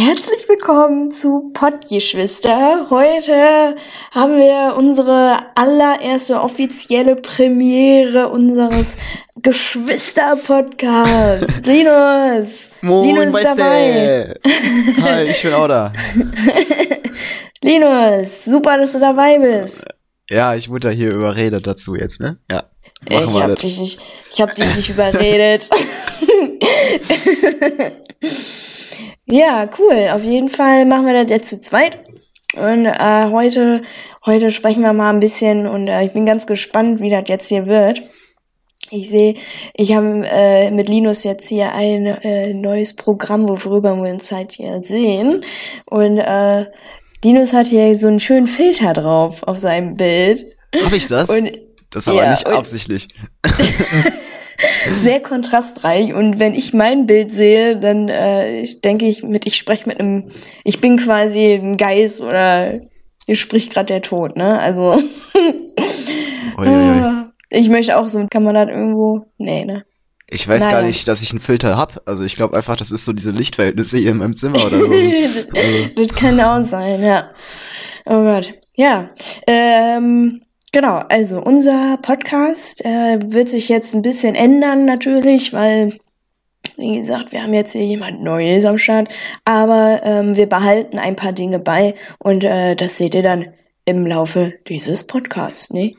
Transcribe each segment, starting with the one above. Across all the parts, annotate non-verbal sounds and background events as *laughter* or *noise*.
Herzlich willkommen zu Pottgeschwister. Heute haben wir unsere allererste offizielle Premiere unseres Geschwister-Podcasts. *laughs* Linus! Moin, Linus ist dabei. Hi, ich bin auch da. *laughs* Linus, super, dass du dabei bist. Ja, ich wurde da hier überredet dazu jetzt, ne? Ja. Machen ich wir hab das. dich nicht, ich hab dich nicht überredet. *laughs* ja, cool. Auf jeden Fall machen wir das jetzt zu zweit. Und äh, heute, heute sprechen wir mal ein bisschen und äh, ich bin ganz gespannt, wie das jetzt hier wird. Ich sehe, ich habe äh, mit Linus jetzt hier ein äh, neues Programm, worüber wir uns halt hier sehen. Und äh, Linus hat hier so einen schönen Filter drauf auf seinem Bild. Hab ich das? Und das ist aber ja, nicht absichtlich. *laughs* *laughs* *laughs* sehr kontrastreich und wenn ich mein Bild sehe, dann äh, denke ich mit, ich spreche mit einem, ich bin quasi ein Geist oder hier spricht gerade der Tod, ne? Also *laughs* Uiuiui. ich möchte auch so, kann man das irgendwo, nee, ne? Ich weiß gar Naja. nicht, dass ich einen Filter hab. Also ich glaube einfach, das ist so diese Lichtverhältnisse hier in meinem Zimmer oder so. *laughs* Also, das kann auch sein, ja. Oh Gott. Ja. Ähm, genau, also unser Podcast äh, wird sich jetzt ein bisschen ändern natürlich, weil, wie gesagt, wir haben jetzt hier jemand Neues am Start. Aber ähm, wir behalten ein paar Dinge bei und äh, das seht ihr dann im Laufe dieses Podcasts, ne?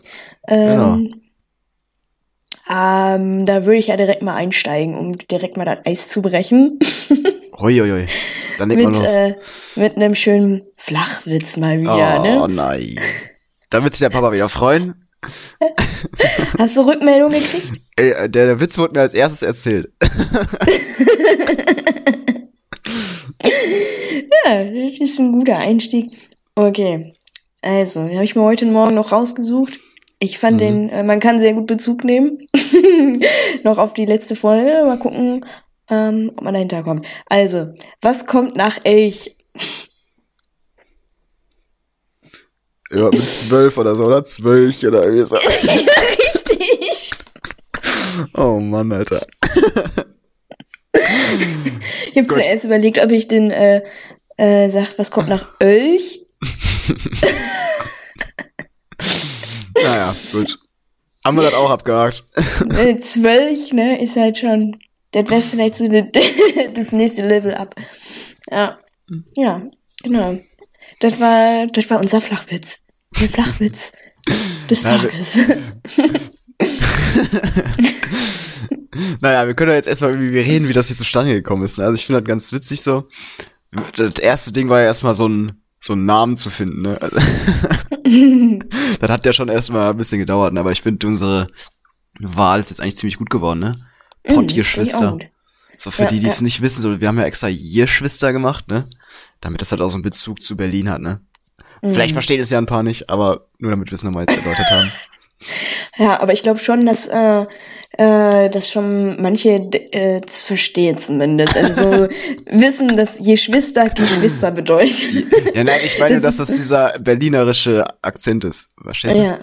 Ähm, ähm, da würde ich ja direkt mal einsteigen, um direkt mal das Eis zu brechen. *laughs* Uiuiui. Dann legt man mit, los. äh, mit einem schönen Flachwitz mal wieder, oh ne? nein. Da wird sich der Papa wieder freuen. *laughs* Hast du Rückmeldung gekriegt? Ey, äh, der, der Witz wurde mir als erstes erzählt. *laughs* Ja, das ist ein guter Einstieg. Okay, also, den habe ich mir heute Morgen noch rausgesucht. Ich fand Mhm. den, äh, man kann sehr gut Bezug nehmen. *laughs* noch auf die letzte Folge. Mal gucken, ähm, ob man dahinter kommt. Also, was kommt nach Elch? Ja, mit zwölf oder so, oder? Zwölf oder irgendwie so. *laughs* Richtig. Oh Mann, Alter. Ich habe zuerst überlegt, ob ich den äh, äh, sag, was kommt nach Elch? *laughs* Naja, gut. Haben wir das auch abgehakt. Äh, Zwölf, ne, ist halt schon, das wäre vielleicht so *laughs* das nächste Level up. Ja, ja, genau. Das war, das war unser Flachwitz. Der Flachwitz des Tages. *laughs* Naja, wir können ja jetzt erstmal irgendwie reden, wie das hier zustande gekommen ist. ne? Also ich finde das ganz witzig so. Das erste Ding war ja erstmal so ein so einen Namen zu finden, ne? Also, *laughs* das hat ja schon erstmal ein bisschen gedauert, ne? aber ich finde unsere Wahl ist jetzt eigentlich ziemlich gut geworden, ne? Mhm, auch gut. So für Ja, die, die es ja. nicht wissen, so wir haben ja extra Geschwister gemacht, ne? Damit das halt auch so einen Bezug zu Berlin hat, ne? Vielleicht Mhm. verstehen es ja ein paar nicht, aber nur damit wir es nochmal jetzt erläutert haben. *laughs* Ja, aber ich glaube schon, dass, äh, äh, dass schon manche äh, das verstehen zumindest. Also so *laughs* wissen, dass Geschwister Geschwister bedeutet. *laughs* Ja, nein, ich meine, Das dass das dieser berlinerische Akzent ist. Verstehst du? ja.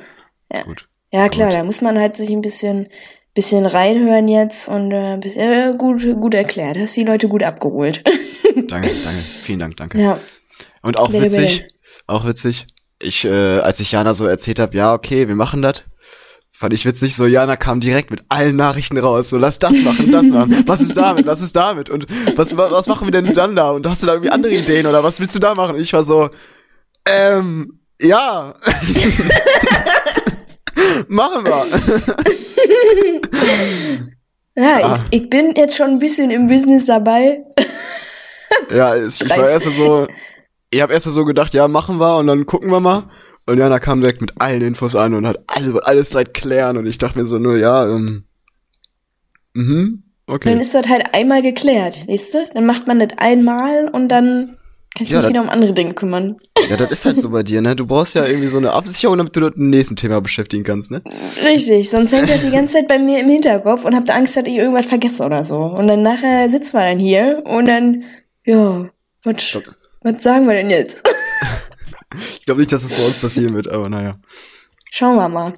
Ja. Gut. Ja, klar, Gut. da muss man halt sich ein bisschen, bisschen reinhören jetzt und äh, bisschen, äh, gut, gut erklärt. Hast die Leute gut abgeholt. *laughs* Danke, danke. Vielen Dank, danke. ja. Und auch Bitte, witzig, bitte. auch witzig, ich, äh, als ich Jana so erzählt habe, ja, okay, wir machen das, fand ich witzig, so Jana kam direkt mit allen Nachrichten raus, so lass das machen, das machen, was ist damit, was ist damit und was, wa- was machen wir denn dann da und hast du da irgendwie andere Ideen oder was willst du da machen? Und ich war so, ähm, ja. *laughs* machen wir. *laughs* Ja, Ah. ich, ich bin jetzt schon ein bisschen im Business dabei. Ja, ich, ich war erstmal so, ich habe erstmal so gedacht, ja, machen wir und dann gucken wir mal. Und Jana kam direkt mit allen Infos an und hat alles, alles seit klären und ich dachte mir so nur, ja, ähm, mhm, okay. Dann ist das halt einmal geklärt, weißt du? Dann macht man das einmal und dann kann ich Ja, mich wieder um andere Dinge kümmern. Ja, das ist halt so bei dir, ne? Du brauchst ja irgendwie so eine Absicherung, damit du mit dem nächsten Thema beschäftigen kannst, ne? Richtig, sonst hängt das die ganze Zeit bei mir im Hinterkopf und habt Angst, dass ich irgendwas vergesse oder so. Und dann nachher sitzen wir dann hier und dann, ja, was, was sagen wir denn jetzt? *laughs* Ich glaube nicht, dass das bei uns passieren wird, aber naja. Schauen wir mal.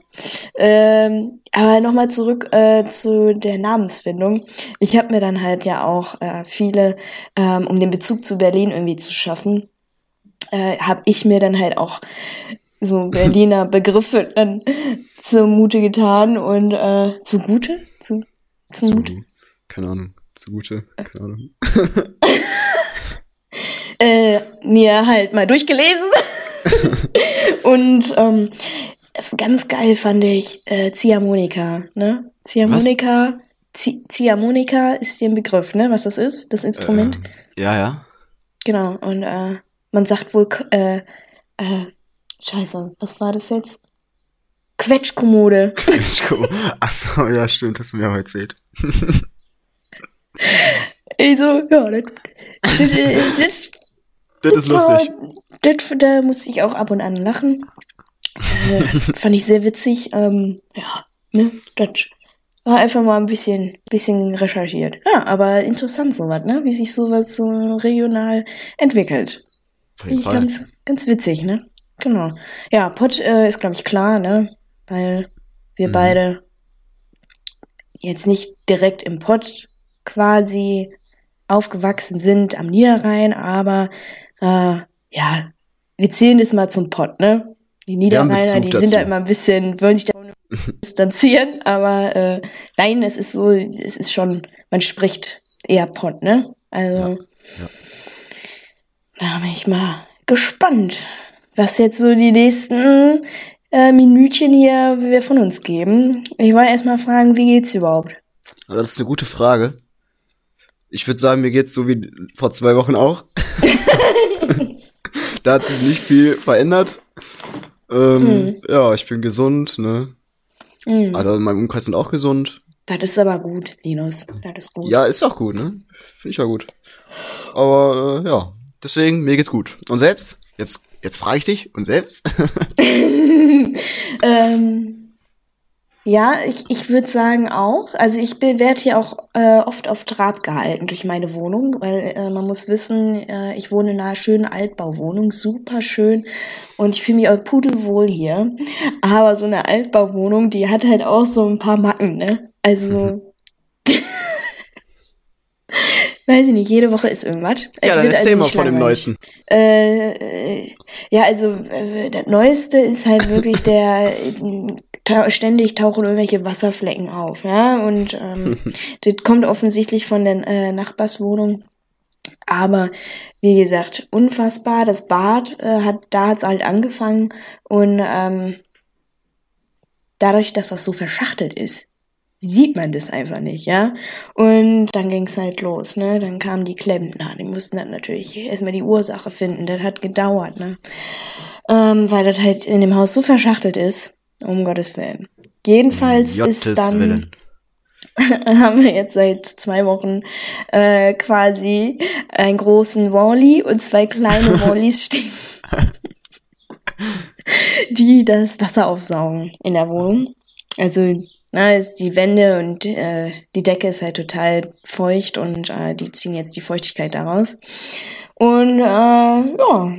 Ähm, aber nochmal zurück äh, zu der Namensfindung. Ich habe mir dann halt ja auch äh, viele, ähm, um den Bezug zu Berlin irgendwie zu schaffen, äh, habe ich mir dann halt auch so *laughs* Berliner Begriffe dann zumute getan und äh, zugute? Zu, zumute? Zu, keine Ahnung. Zugute. Keine Ahnung. *laughs* äh, mir halt mal durchgelesen. *laughs* und ähm, ganz geil fand ich äh, Ziehharmonika, ne? Ziehharmonika, Zi Ziehharmonika ist dir ein Begriff, ne? Was das ist, das Instrument? Ähm, ja, ja. Genau, und äh, man sagt wohl, äh, äh, scheiße, was war das jetzt? Quetschkommode. *laughs* Quetschkommode. Achso, ja, stimmt, hast du mir auch erzählt. *laughs* ich so, ja, das, das, das, das ist lustig. Das, da musste ich auch ab und an lachen. Äh, fand ich sehr witzig. Ähm, ja, ne, das war einfach mal ein bisschen, bisschen recherchiert. Ja, aber interessant sowas, ne? Wie sich sowas so regional entwickelt. Finde ich ganz, ganz witzig, ne? Genau. Ja, Pott äh, ist, glaube ich, klar, ne? Weil wir mhm. beide jetzt nicht direkt im Pott quasi aufgewachsen sind am Niederrhein, aber äh, ja, wir zählen das mal zum Pott, ne? Die Niederrheiner, die sind da immer ein bisschen, wollen sich da *laughs* distanzieren, aber äh, nein, es ist so, es ist schon, man spricht eher Pott, ne? Also, ja, ja. da bin ich mal gespannt, was jetzt so die nächsten äh, Minütchen hier wir von uns geben. Ich wollte erst mal fragen, wie geht's überhaupt? Das ist eine gute Frage. Ich würde sagen, mir geht's so wie vor zwei Wochen auch. *laughs* *laughs* da hat sich nicht viel verändert. Ähm, hm. Ja, ich bin gesund, ne? Hm. Alle in meinem Umkreis sind auch gesund. Das ist aber gut, Linus. Das ist gut. Ja, ist auch gut, ne? Finde ich ja gut. Aber äh, ja, deswegen, mir geht's gut. Und selbst? Jetzt, jetzt frage ich dich, und selbst? *laughs* ähm, ja, ich, ich würde sagen auch. Also ich werde hier auch äh, oft auf Trab gehalten durch meine Wohnung, weil äh, man muss wissen, äh, ich wohne in einer schönen Altbauwohnung, super schön und ich fühle mich auch pudelwohl hier. Aber so eine Altbauwohnung, die hat halt auch so ein paar Macken, ne? Also mhm. *laughs* Weiß ich nicht, jede Woche ist irgendwas. Ja, dann erzähl also mal von dem Neuesten. Äh, ja, also äh, das Neueste ist halt wirklich der ta ständig tauchen irgendwelche Wasserflecken auf, ja. Und ähm, *laughs* das kommt offensichtlich von der äh, Nachbarswohnung. Aber wie gesagt, unfassbar. Das Bad äh, hat da hat's halt angefangen und ähm, dadurch, dass das so verschachtelt ist, sieht man das einfach nicht, ja. Und dann ging's halt los, ne? Dann kamen die Klempner, die mussten dann natürlich erstmal die Ursache finden. Das hat gedauert, ne? Ähm, weil das halt in dem Haus so verschachtelt ist, um Gottes Willen. Jedenfalls Jottes ist dann. Willen. *laughs* haben wir jetzt seit zwei Wochen äh, quasi einen großen Wally und zwei kleine *laughs* Wallys stehen, die das Wasser aufsaugen in der Wohnung. Also na, ist die Wände und äh, die Decke ist halt total feucht und äh, die ziehen jetzt die Feuchtigkeit daraus. Und äh, ja,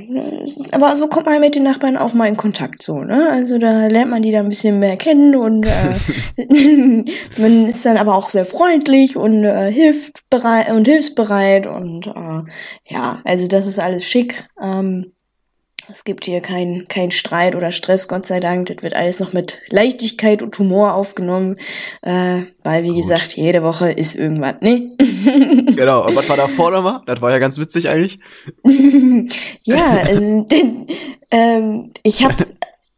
aber so kommt man mit den Nachbarn auch mal in Kontakt so, ne? Also da lernt man die da ein bisschen mehr kennen und äh, *laughs* man ist dann aber auch sehr freundlich und äh, hilft bereit und hilfsbereit und äh, ja, also das ist alles schick. Ähm, es gibt hier keinen kein Streit oder Stress, Gott sei Dank. Das wird alles noch mit Leichtigkeit und Humor aufgenommen, äh, weil, wie Gut. gesagt, jede Woche ist irgendwas, ne? *laughs* *laughs* genau, und was war davor nochmal? Das war ja ganz witzig eigentlich. *laughs* ja, also, denn, ähm, ich habe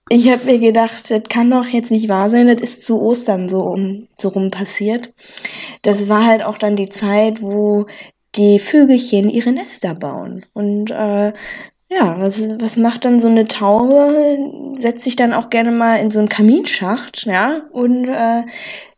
ich hab mir gedacht, das kann doch jetzt nicht wahr sein, das ist zu Ostern so, um, so rum passiert. Das war halt auch dann die Zeit, wo die Vögelchen ihre Nester bauen. Und äh, ja, was, was macht dann so eine Taube? Setzt sich dann auch gerne mal in so einen Kaminschacht, ja, und äh,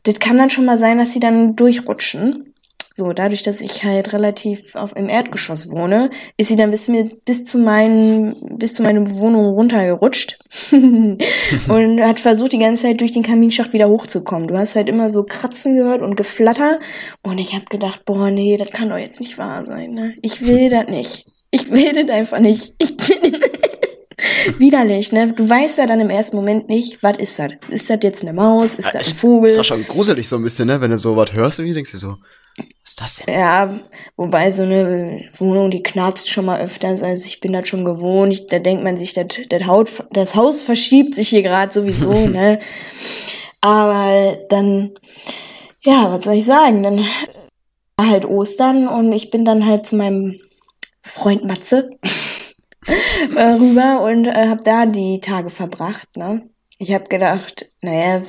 das kann dann schon mal sein, dass sie dann durchrutschen. So, dadurch, dass ich halt relativ auf im Erdgeschoss wohne, ist sie dann bis mir bis zu meinen bis zu meiner Wohnung runtergerutscht *laughs* und hat versucht die ganze Zeit durch den Kaminschacht wieder hochzukommen. Du hast halt immer so Kratzen gehört und Geflatter und ich habe gedacht, boah, nee, das kann doch jetzt nicht wahr sein, ne? Ich will das nicht. Ich will das einfach nicht. Ich, *laughs* Widerlich, ne? Du weißt ja dann im ersten Moment nicht, was ist das? Ist das jetzt eine Maus? Ist Ja, das ein Vogel? Ist auch schon gruselig so ein bisschen, ne? Wenn du so was hörst, irgendwie denkst du so, was ist das denn? Ja, wobei so eine Wohnung, die knarzt schon mal öfters, also ich bin das schon gewohnt. Ich, da denkt man sich, das, das, Haut, das Haus verschiebt sich hier gerade sowieso, *laughs* ne? Aber dann, ja, was soll ich sagen? Dann war halt Ostern und ich bin dann halt zu meinem Freund Matze *laughs* äh, rüber und äh, habe da die Tage verbracht, ne? Ich habe gedacht, naja,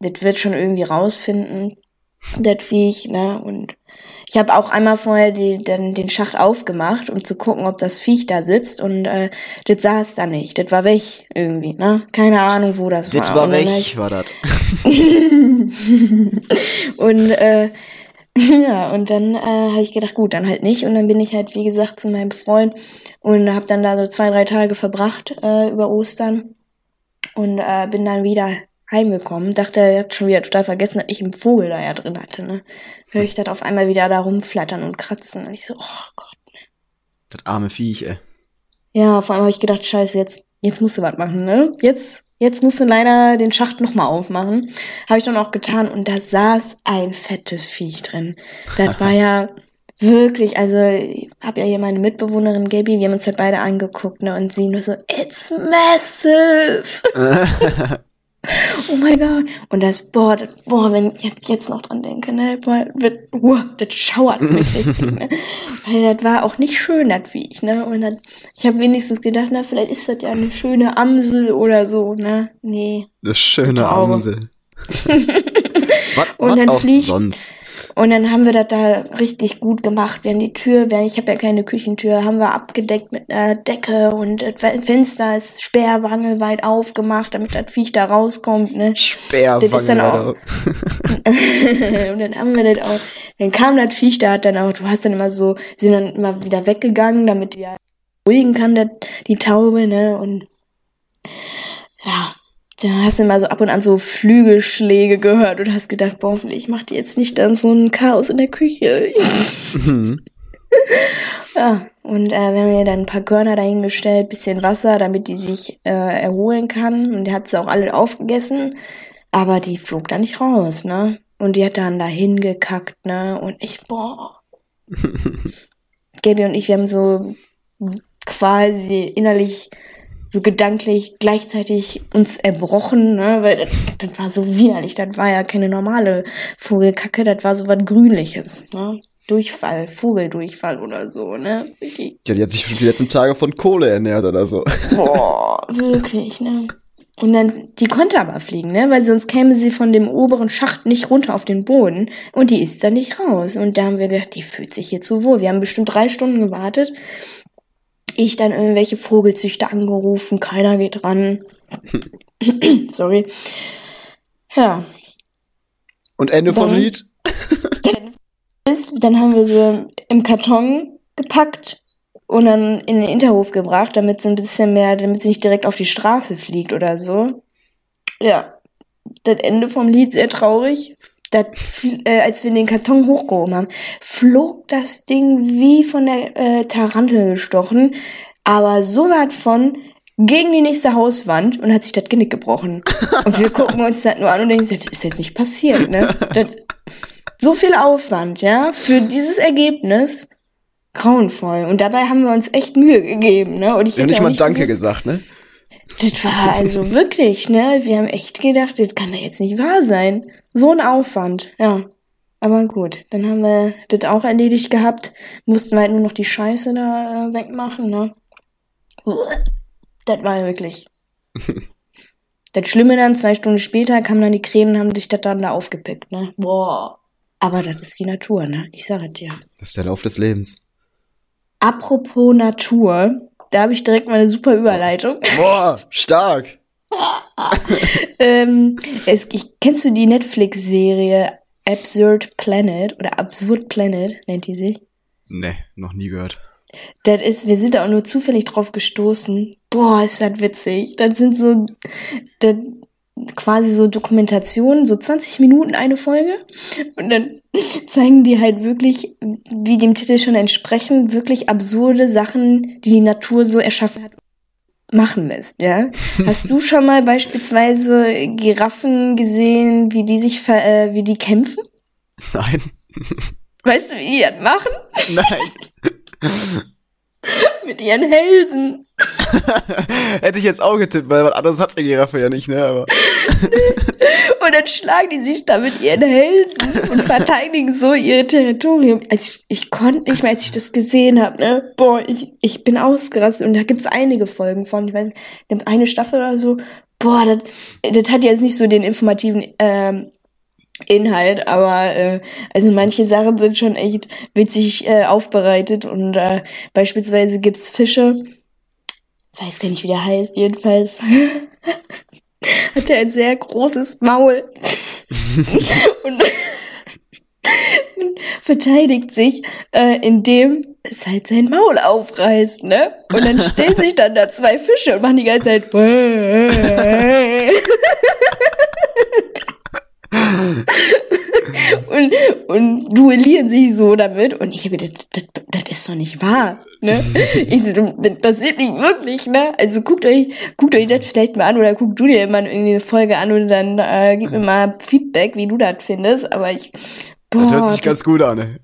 das wird schon irgendwie rausfinden, das Viech, ne? Und ich habe auch einmal vorher die, dann den Schacht aufgemacht, um zu gucken, ob das Viech da sitzt. Und äh, das saß da nicht. Das war weg irgendwie, ne? Keine Ahnung, wo das Jetzt war. war dann hab weg, ich- war das. *laughs* und äh, *laughs* ja, und dann äh, habe ich gedacht, gut, dann halt nicht. Und dann bin ich halt, wie gesagt, zu meinem Freund und habe dann da so zwei, drei Tage verbracht äh, über Ostern und äh, bin dann wieder heimgekommen. Dachte, er hat schon wieder total vergessen, dass ich einen Vogel da ja drin hatte. Ne? Höre ich das auf einmal wieder da rumflattern und kratzen. Und ich so, oh Gott. Das arme Viech, ey. Ja, vor allem habe ich gedacht, scheiße, jetzt, jetzt musst du was machen, ne? Jetzt, jetzt musst du leider den Schacht nochmal aufmachen. Habe ich dann auch getan und da saß ein fettes Viech drin. Das war ja *laughs* wirklich, also ich habe ja hier meine Mitbewohnerin Gabi, wir haben uns halt beide angeguckt, ne? Und sie nur so, it's massive. *laughs* Oh mein Gott. Und das, boah, das, boah, wenn ich jetzt noch dran denke, ne, boah, wird, uh, das schauert mich richtig, *laughs* ne. Weil das war auch nicht schön, das Viech, ne. Und dann, ich habe wenigstens gedacht, na, vielleicht ist das ja eine schöne Amsel oder so, ne. Nee. Das schöne. Amsel. *laughs* was Und was dann auch fliegt- sonst? Und dann haben wir das da richtig gut gemacht. Wir haben die Tür, wir- ich habe ja keine Küchentür, haben wir abgedeckt mit einer Decke und das Fenster ist sperrwangelweit aufgemacht, damit das Viech da rauskommt, ne. Sperrwange. Das ist dann auch- Alter. *laughs* und dann haben wir das auch, dann kam das Viech da, hat dann auch, du hast dann immer so, wir sind dann immer wieder weggegangen, damit die ja beruhigen kann, das, die Taube, ne, und ja, da hast du immer so ab und an so Flügelschläge gehört und hast gedacht, boah, hoffentlich macht die jetzt nicht dann so ein Chaos in der Küche. Mhm. *laughs* ja, und äh, wir haben ihr dann ein paar Körner dahingestellt, bisschen Wasser, damit die sich äh, erholen kann. Und die hat sie auch alle aufgegessen. Aber die flog da nicht raus, ne? Und die hat dann da hingekackt, ne? Und ich, boah. *laughs* Gabi und ich, wir haben so quasi innerlich, so gedanklich gleichzeitig uns erbrochen, ne? Weil das, das war so widerlich. Das war ja keine normale Vogelkacke, das war so was Grünliches, ne? Durchfall, Vogeldurchfall oder so, ne? Wirklich. Ja, die hat sich die letzten Tage von Kohle ernährt oder so. Boah, wirklich, ne? Und dann, die konnte aber fliegen, ne? Weil sonst käme sie von dem oberen Schacht nicht runter auf den Boden und die ist dann nicht raus. Und da haben wir gedacht, die fühlt sich hier zu wohl. Wir haben bestimmt drei Stunden gewartet. Ich dann irgendwelche Vogelzüchter angerufen, keiner geht ran. *laughs* Sorry. Ja, Und Ende vom Dann- Lied? *laughs* ist, dann haben wir sie im Karton gepackt und dann in den Hinterhof gebracht, damit sie ein bisschen mehr, damit sie nicht direkt auf die Straße fliegt oder so. Ja, das Ende vom Lied sehr traurig. Das, äh, als wir den Karton hochgehoben haben, flog das Ding wie von der äh, Tarantel gestochen, aber so was von gegen die nächste Hauswand und hat sich das Genick gebrochen. Und wir gucken uns das nur an und denken, das ist jetzt nicht passiert, ne? Das, so viel Aufwand, ja, für dieses Ergebnis. Grauenvoll. Und dabei haben wir uns echt Mühe gegeben, ne? Und ich Ja, hätte nicht mal Danke gesagt, ne? Das war also *laughs* wirklich, ne? Wir haben echt gedacht, das kann doch jetzt nicht wahr sein. So ein Aufwand, ja. Aber gut, dann haben wir das auch erledigt gehabt. Mussten wir halt nur noch die Scheiße da äh, wegmachen, ne? Das war wirklich. *laughs* das Schlimme dann, zwei Stunden später kamen dann die Krähen und haben dich das dann da aufgepickt, ne? Boah. Aber das ist die Natur, ne? Ich sage dir. Das ist der Lauf des Lebens. Apropos Natur, da habe ich direkt mal eine super Überleitung. Boah, stark. *laughs* ähm, es, ich, kennst du die Netflix-Serie Absurd Planet oder Absurd Planet nennt die sich? Ne, noch nie gehört. Das ist, wir sind da auch nur zufällig drauf gestoßen. Boah, ist das witzig. Das sind so das, quasi so Dokumentationen, so 20 Minuten eine Folge. Und dann *laughs* zeigen die halt wirklich, wie dem Titel schon entsprechen, wirklich absurde Sachen, die die Natur so erschaffen hat. machen lässt, ja. *laughs* Hast du schon mal beispielsweise Giraffen gesehen, wie die sich, äh, wie die kämpfen? Nein. *laughs* Weißt du, wie die das machen? Nein. Mit ihren Hälsen. *laughs* Hätte ich jetzt auch getippt, weil was anderes hat eine Giraffe ja nicht, ne? Aber *laughs* und dann schlagen die sich da mit ihren Hälsen und verteidigen so ihr Territorium. Also ich, ich konnte nicht mehr, als ich das gesehen habe, ne? Boah, ich, ich bin ausgerastet. Und da gibt's einige Folgen von, ich weiß nicht, eine Staffel oder so. Boah, das, das hat jetzt nicht so den informativen ähm, Inhalt, aber äh, also manche Sachen sind schon echt witzig äh, aufbereitet und äh, beispielsweise gibt's Fische, weiß gar nicht, wie der heißt, jedenfalls *laughs* hat er ein sehr großes Maul *laughs* und, und verteidigt sich, äh, indem es halt sein Maul aufreißt, ne? Und dann stellen sich dann da zwei Fische und machen die ganze Zeit *laughs* und, und duellieren sich so damit. Und ich habe gedacht, das ist doch nicht wahr. Ne? *laughs* Ich so, das passiert nicht wirklich, ne? Also guckt euch, guckt euch das vielleicht mal an oder guckt du dir immer irgendwie eine Folge an und dann äh, gib mir mal Feedback, wie du das findest. Aber ich. Boah, das hört sich ganz gut an, ne?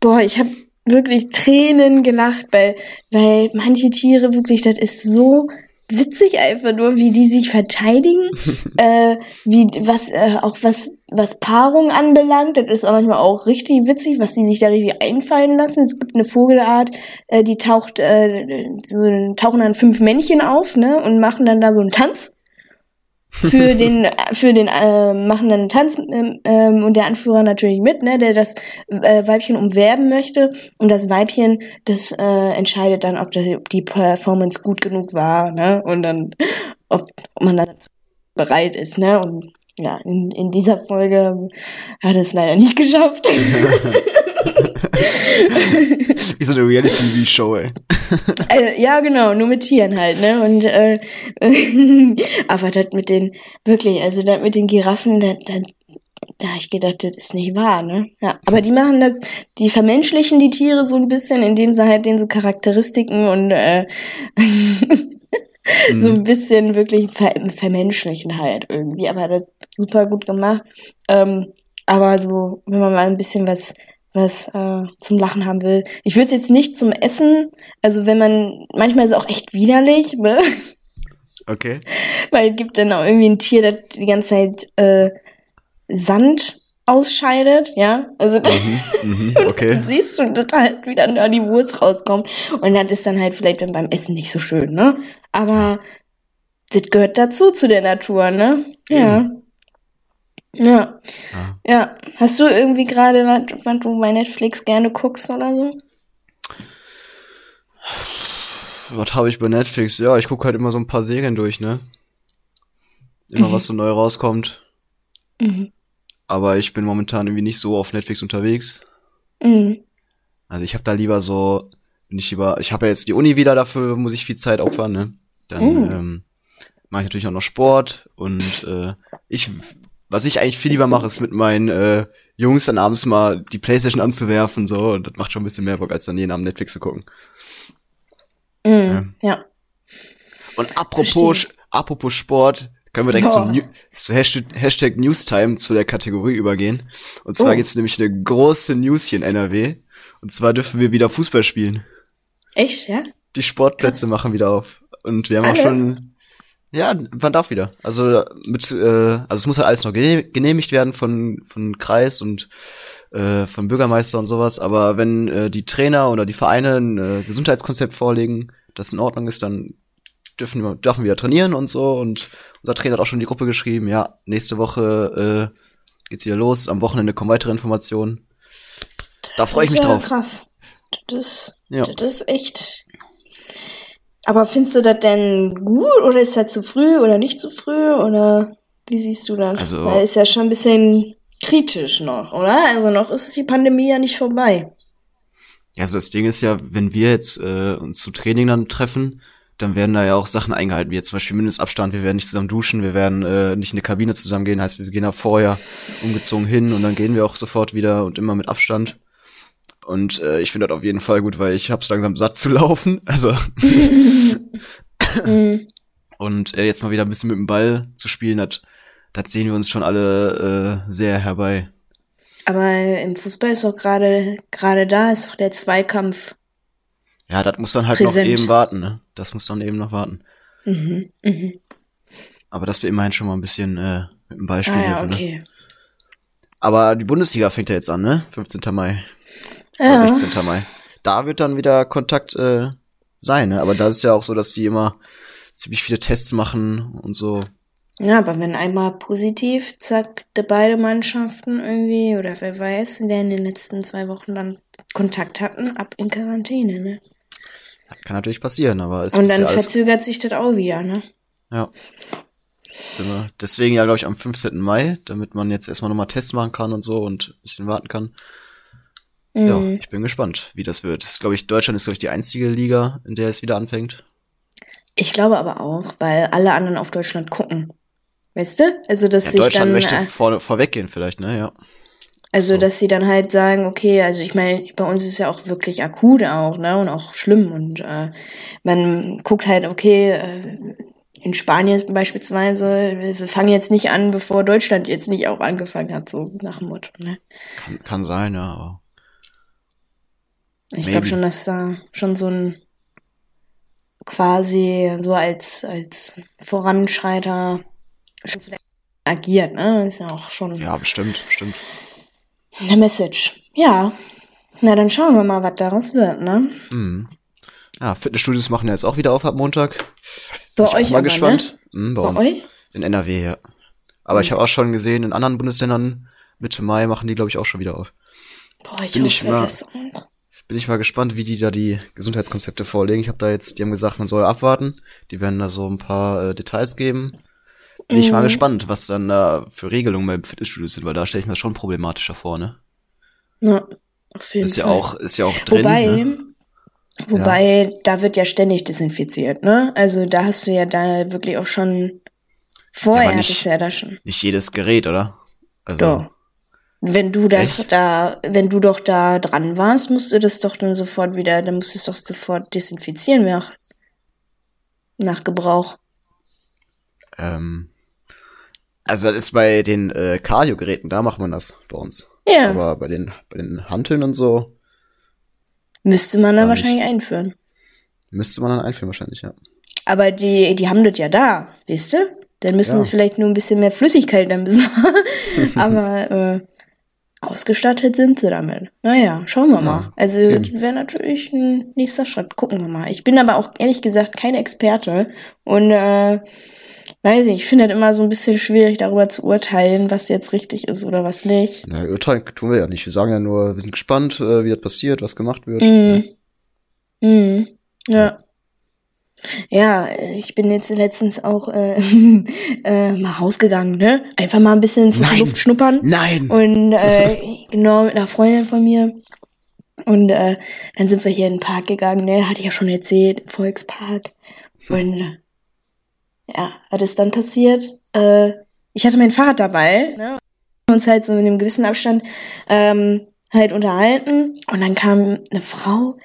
Boah, ich habe wirklich Tränen gelacht, weil, weil manche Tiere wirklich, das ist so witzig einfach nur, wie die sich verteidigen, *laughs* äh, wie was äh, auch was was Paarung anbelangt, das ist auch manchmal auch richtig witzig, was die sich da richtig einfallen lassen. Es gibt eine Vogelart, äh, die taucht äh, so tauchen dann fünf Männchen auf, ne, und machen dann da so einen Tanz für *laughs* den für den äh, machen dann einen Tanz ähm, ähm, und der Anführer natürlich mit, ne, der das äh, Weibchen umwerben möchte und das Weibchen das äh, entscheidet dann, ob, das, ob die Performance gut genug war, ne, und dann ob, ob man dazu bereit ist, ne, und ja, in, in dieser Folge hat es leider nicht geschafft. *laughs* Wie so eine Reality-TV-Show, ey. Also, *laughs* ja, genau, nur mit Tieren halt, ne? Und äh, *laughs* aber das mit den, wirklich, also das mit den Giraffen, da, da, da hab ich gedacht, das ist nicht wahr, ne? Ja, aber die machen das, die vermenschlichen die Tiere so ein bisschen, indem sie halt denen so Charakteristiken und äh, so ein mhm. bisschen wirklich ver vermenschlichen halt irgendwie, aber das super gut gemacht. Ähm, aber so, wenn man mal ein bisschen was was äh, zum Lachen haben will. Ich würde es jetzt nicht zum Essen, also wenn man, manchmal ist es auch echt widerlich, ne? Okay. Weil es gibt dann auch irgendwie ein Tier, das die ganze Zeit äh, Sand ausscheidet, ja. Also mhm, mhm, *laughs* okay. dann siehst du, dass halt wieder da die Wurst rauskommt. Und das ist dann halt vielleicht dann beim Essen nicht so schön, ne? Aber das gehört dazu zu der Natur, ne? Ja. Mhm. Ja. ja. Ja. Hast du irgendwie gerade, wann du bei Netflix gerne guckst oder so? Was habe ich bei Netflix? Ja, ich gucke halt immer so ein paar Serien durch, ne? Immer mhm. was so neu rauskommt. Mhm. Aber ich bin momentan irgendwie nicht so auf Netflix unterwegs. Mhm. Also ich habe da lieber so, nicht lieber, ich habe ja jetzt die Uni wieder, dafür muss ich viel Zeit opfern, ne? Dann mhm. ähm, mache ich natürlich auch noch Sport und äh, ich was ich eigentlich viel lieber mache, ist mit meinen äh, Jungs dann abends mal die Playstation anzuwerfen, so, und das macht schon ein bisschen mehr Bock, als dann jeden Abend Netflix zu gucken. Mm, ja. ja. Und apropos, apropos Sport, können wir direkt Boah. zu, zu Hashtag, Hashtag Newstime zu der Kategorie übergehen. Und zwar oh. gibt's nämlich eine große News hier in NRW. Und zwar dürfen wir wieder Fußball spielen. Echt, ja? Die Sportplätze machen wieder auf. Und wir haben Alle? auch schon ja, man darf wieder. Also mit, äh, also es muss halt alles noch genehmigt werden von von Kreis und äh, von Bürgermeister und sowas. Aber wenn äh, die Trainer oder die Vereine ein äh, Gesundheitskonzept vorlegen, das in Ordnung ist, dann dürfen wir dürfen wir wieder trainieren und so. Und unser Trainer hat auch schon die Gruppe geschrieben. Ja, nächste Woche äh, geht's wieder los. Am Wochenende kommen weitere Informationen. Da freue ich mich ja drauf. Krass. Das ist, ja. das ist echt aber findest du das denn gut oder ist das zu früh oder nicht zu früh oder wie siehst du das? Also, Weil ist ja schon ein bisschen kritisch noch, oder? Also noch ist die Pandemie ja nicht vorbei. Ja, so das Ding ist ja, wenn wir jetzt äh, uns zu Training dann treffen, dann werden da ja auch Sachen eingehalten, wie jetzt zum Beispiel Mindestabstand, wir werden nicht zusammen duschen, wir werden äh, nicht in eine Kabine zusammen gehen, heißt wir gehen da vorher umgezogen hin und dann gehen wir auch sofort wieder und immer mit Abstand. Und äh, ich finde das auf jeden Fall gut, weil ich hab's langsam satt zu *laughs* laufen. Also *laughs* Mhm. Und äh, jetzt mal wieder ein bisschen mit dem Ball zu spielen, das, das sehen wir uns schon alle äh, sehr herbei. Aber im Fußball ist doch gerade gerade da ist doch der Zweikampf. Ja, das muss dann halt Präsent. noch eben warten, ne? Das muss dann eben noch warten. Mhm. Mhm. Aber dass wir immerhin schon mal ein bisschen äh, mit Ball spielen Ah ja, dürfen, ne? okay. Aber die Bundesliga fängt ja jetzt an, ne? 15. Mai. Ja. Oder 16. Mai. Da wird dann wieder Kontakt äh, sein, ne? Aber da ist ja auch so, dass die immer ziemlich viele Tests machen und so. Ja, aber wenn einmal positiv, zack, de beide Mannschaften irgendwie, oder wer weiß, der in den letzten zwei Wochen dann Kontakt hatten, ab in Quarantäne, ne? Kann natürlich passieren, aber es Und ist dann ja alles, verzögert sich das auch wieder, ne? ja. Deswegen ja, glaube ich, am 15. Mai, damit man jetzt erstmal nochmal Tests machen kann und so und ein bisschen warten kann. Ja, Mhm. ich bin gespannt, wie das wird. Das glaube ich, Deutschland ist, glaube ich, die einzige Liga, in der es wieder anfängt. Ich glaube aber auch, weil alle anderen auf Deutschland gucken. Weißt du? Also, dass Ja, sich Deutschland dann, möchte äh, vor, vorweggehen vielleicht, ne? Ja. Also, so. dass sie dann halt sagen, okay, also ich meine, bei uns ist ja auch wirklich akut auch, ne? Und auch schlimm. Und äh, man guckt halt, okay, äh, in Spanien beispielsweise, wir fangen jetzt nicht an, bevor Deutschland jetzt nicht auch angefangen hat, so nach dem Motto, ne? Kann, kann sein, ja, aber. Ich glaube schon, dass da schon so ein quasi so als, als Voranschreiter agiert, ne? Ist ja auch schon Ja, bestimmt, bestimmt. Eine Message. Ja. Na, dann schauen wir mal, was daraus wird, ne? Mhm. Ja, Fitnessstudios machen ja jetzt auch wieder auf ab Montag. Bei Bin ich euch auch mal aber, gespannt. Mhm, bei, Bei uns. euch? In NRW, ja. Aber Mhm. ich habe auch schon gesehen, in anderen Bundesländern Mitte Mai machen die, glaube ich, auch schon wieder auf. Boah, ich Bin ich hoffe, mal- das auch. Bin ich mal gespannt, wie die da die Gesundheitskonzepte vorlegen. Ich habe da jetzt, die haben gesagt, man soll abwarten. Die werden da so ein paar äh, Details geben. Bin ich mal Mhm. gespannt, was dann da für Regelungen beim Fitnessstudio sind, weil da stelle ich mir das schon problematischer vor, ne? Ja, auf jeden Ist ja Fall. auch, ist ja auch drin. Wobei, ne? wobei, da wird ja ständig desinfiziert, ne? Also da hast du ja da wirklich auch schon vorher nicht- hattest du ja da schon. Nicht jedes Gerät, oder? Also, Doch. Wenn du da, da, wenn du doch da dran warst, musst du das doch dann sofort wieder, dann musst du es doch sofort desinfizieren nach, nach Gebrauch. ähm, also das ist bei den äh, Cardio-Geräten, da macht man das bei uns. Ja, Aber bei den, bei den Hanteln und so müsste man dann gar nicht. wahrscheinlich einführen. müsste man dann einführen wahrscheinlich, ja. Aber die, die haben das ja da, weißt du? Dann müssen Ja. sie vielleicht nur ein bisschen mehr Flüssigkeit dann besorgen. *laughs* Aber äh, ausgestattet sind sie damit. Naja, schauen wir mal. Ja, Also wäre natürlich ein nächster Schritt. Gucken wir mal. Ich bin aber auch ehrlich gesagt kein Experte. Und äh, weiß nicht, ich finde das immer so ein bisschen schwierig, darüber zu urteilen, was jetzt richtig ist oder was nicht. Na, urteilen tun wir ja nicht. Wir sagen ja nur, wir sind gespannt, äh, wie das passiert, was gemacht wird. Mhm. Mhm. Ja. Ja, ich bin jetzt letztens auch äh, *laughs* äh, mal rausgegangen, ne? Einfach mal ein bisschen frische. Luft schnuppern. Nein! Und *laughs* äh, genau mit einer Freundin von mir. Und äh, dann sind wir hier in den Park gegangen, ne? Hatte ich ja schon erzählt, im Volkspark. Und äh, ja, was ist dann passiert? Äh, ich hatte mein Fahrrad dabei, ne? Uns halt so in einem gewissen Abstand ähm, halt unterhalten. Und dann kam eine Frau,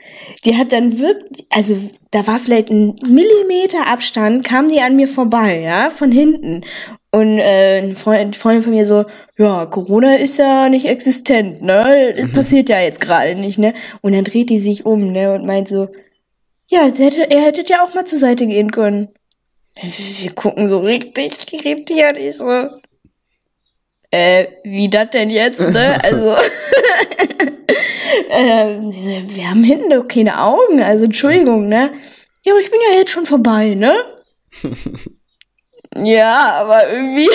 die hat dann wirklich, also da war vielleicht ein Millimeter Abstand, kam die an mir vorbei, ja, von hinten. Und äh, ein Freund, Freundin von mir so, ja, Corona ist ja nicht existent, ne? Das passiert ja jetzt gerade nicht, ne? Und dann dreht die sich um, ne? Und meint so, ja, hätte, er hätte ja auch mal zur Seite gehen können. Wir gucken so richtig irritiert. Ich so, äh, wie das denn jetzt, ne? *laughs* Also, *laughs* äh, wir haben hinten doch keine Augen, also Entschuldigung, ne? Ja, aber ich bin ja jetzt schon vorbei, ne? *laughs* ja, aber irgendwie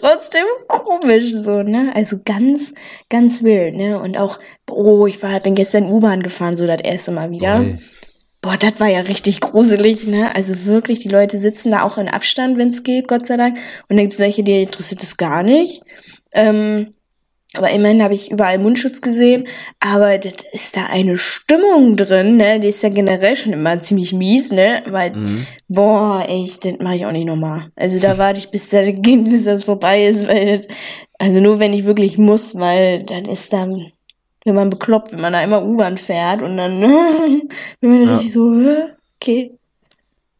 trotzdem komisch so, ne? Also ganz, ganz wild, ne? Und auch, oh, ich war, bin gestern U-Bahn gefahren, so das erste Mal wieder. Ui. Boah, das war ja richtig gruselig, ne? Also wirklich, die Leute sitzen da auch in Abstand, wenn es geht, Gott sei Dank. Und dann gibt's welche, die interessiert es gar nicht. Ähm, aber immerhin habe ich überall Mundschutz gesehen. Aber das ist da eine Stimmung drin, ne? Die ist ja generell schon immer ziemlich mies, ne? Weil, Mhm. boah, ey, das mache ich auch nicht nochmal. Also da warte ich, bis, das bis das vorbei ist, weil das, also nur wenn ich wirklich muss, weil dann ist dann, wenn man bekloppt, wenn man da immer U-Bahn fährt und dann, *laughs* wenn man Ja. richtig so? Okay.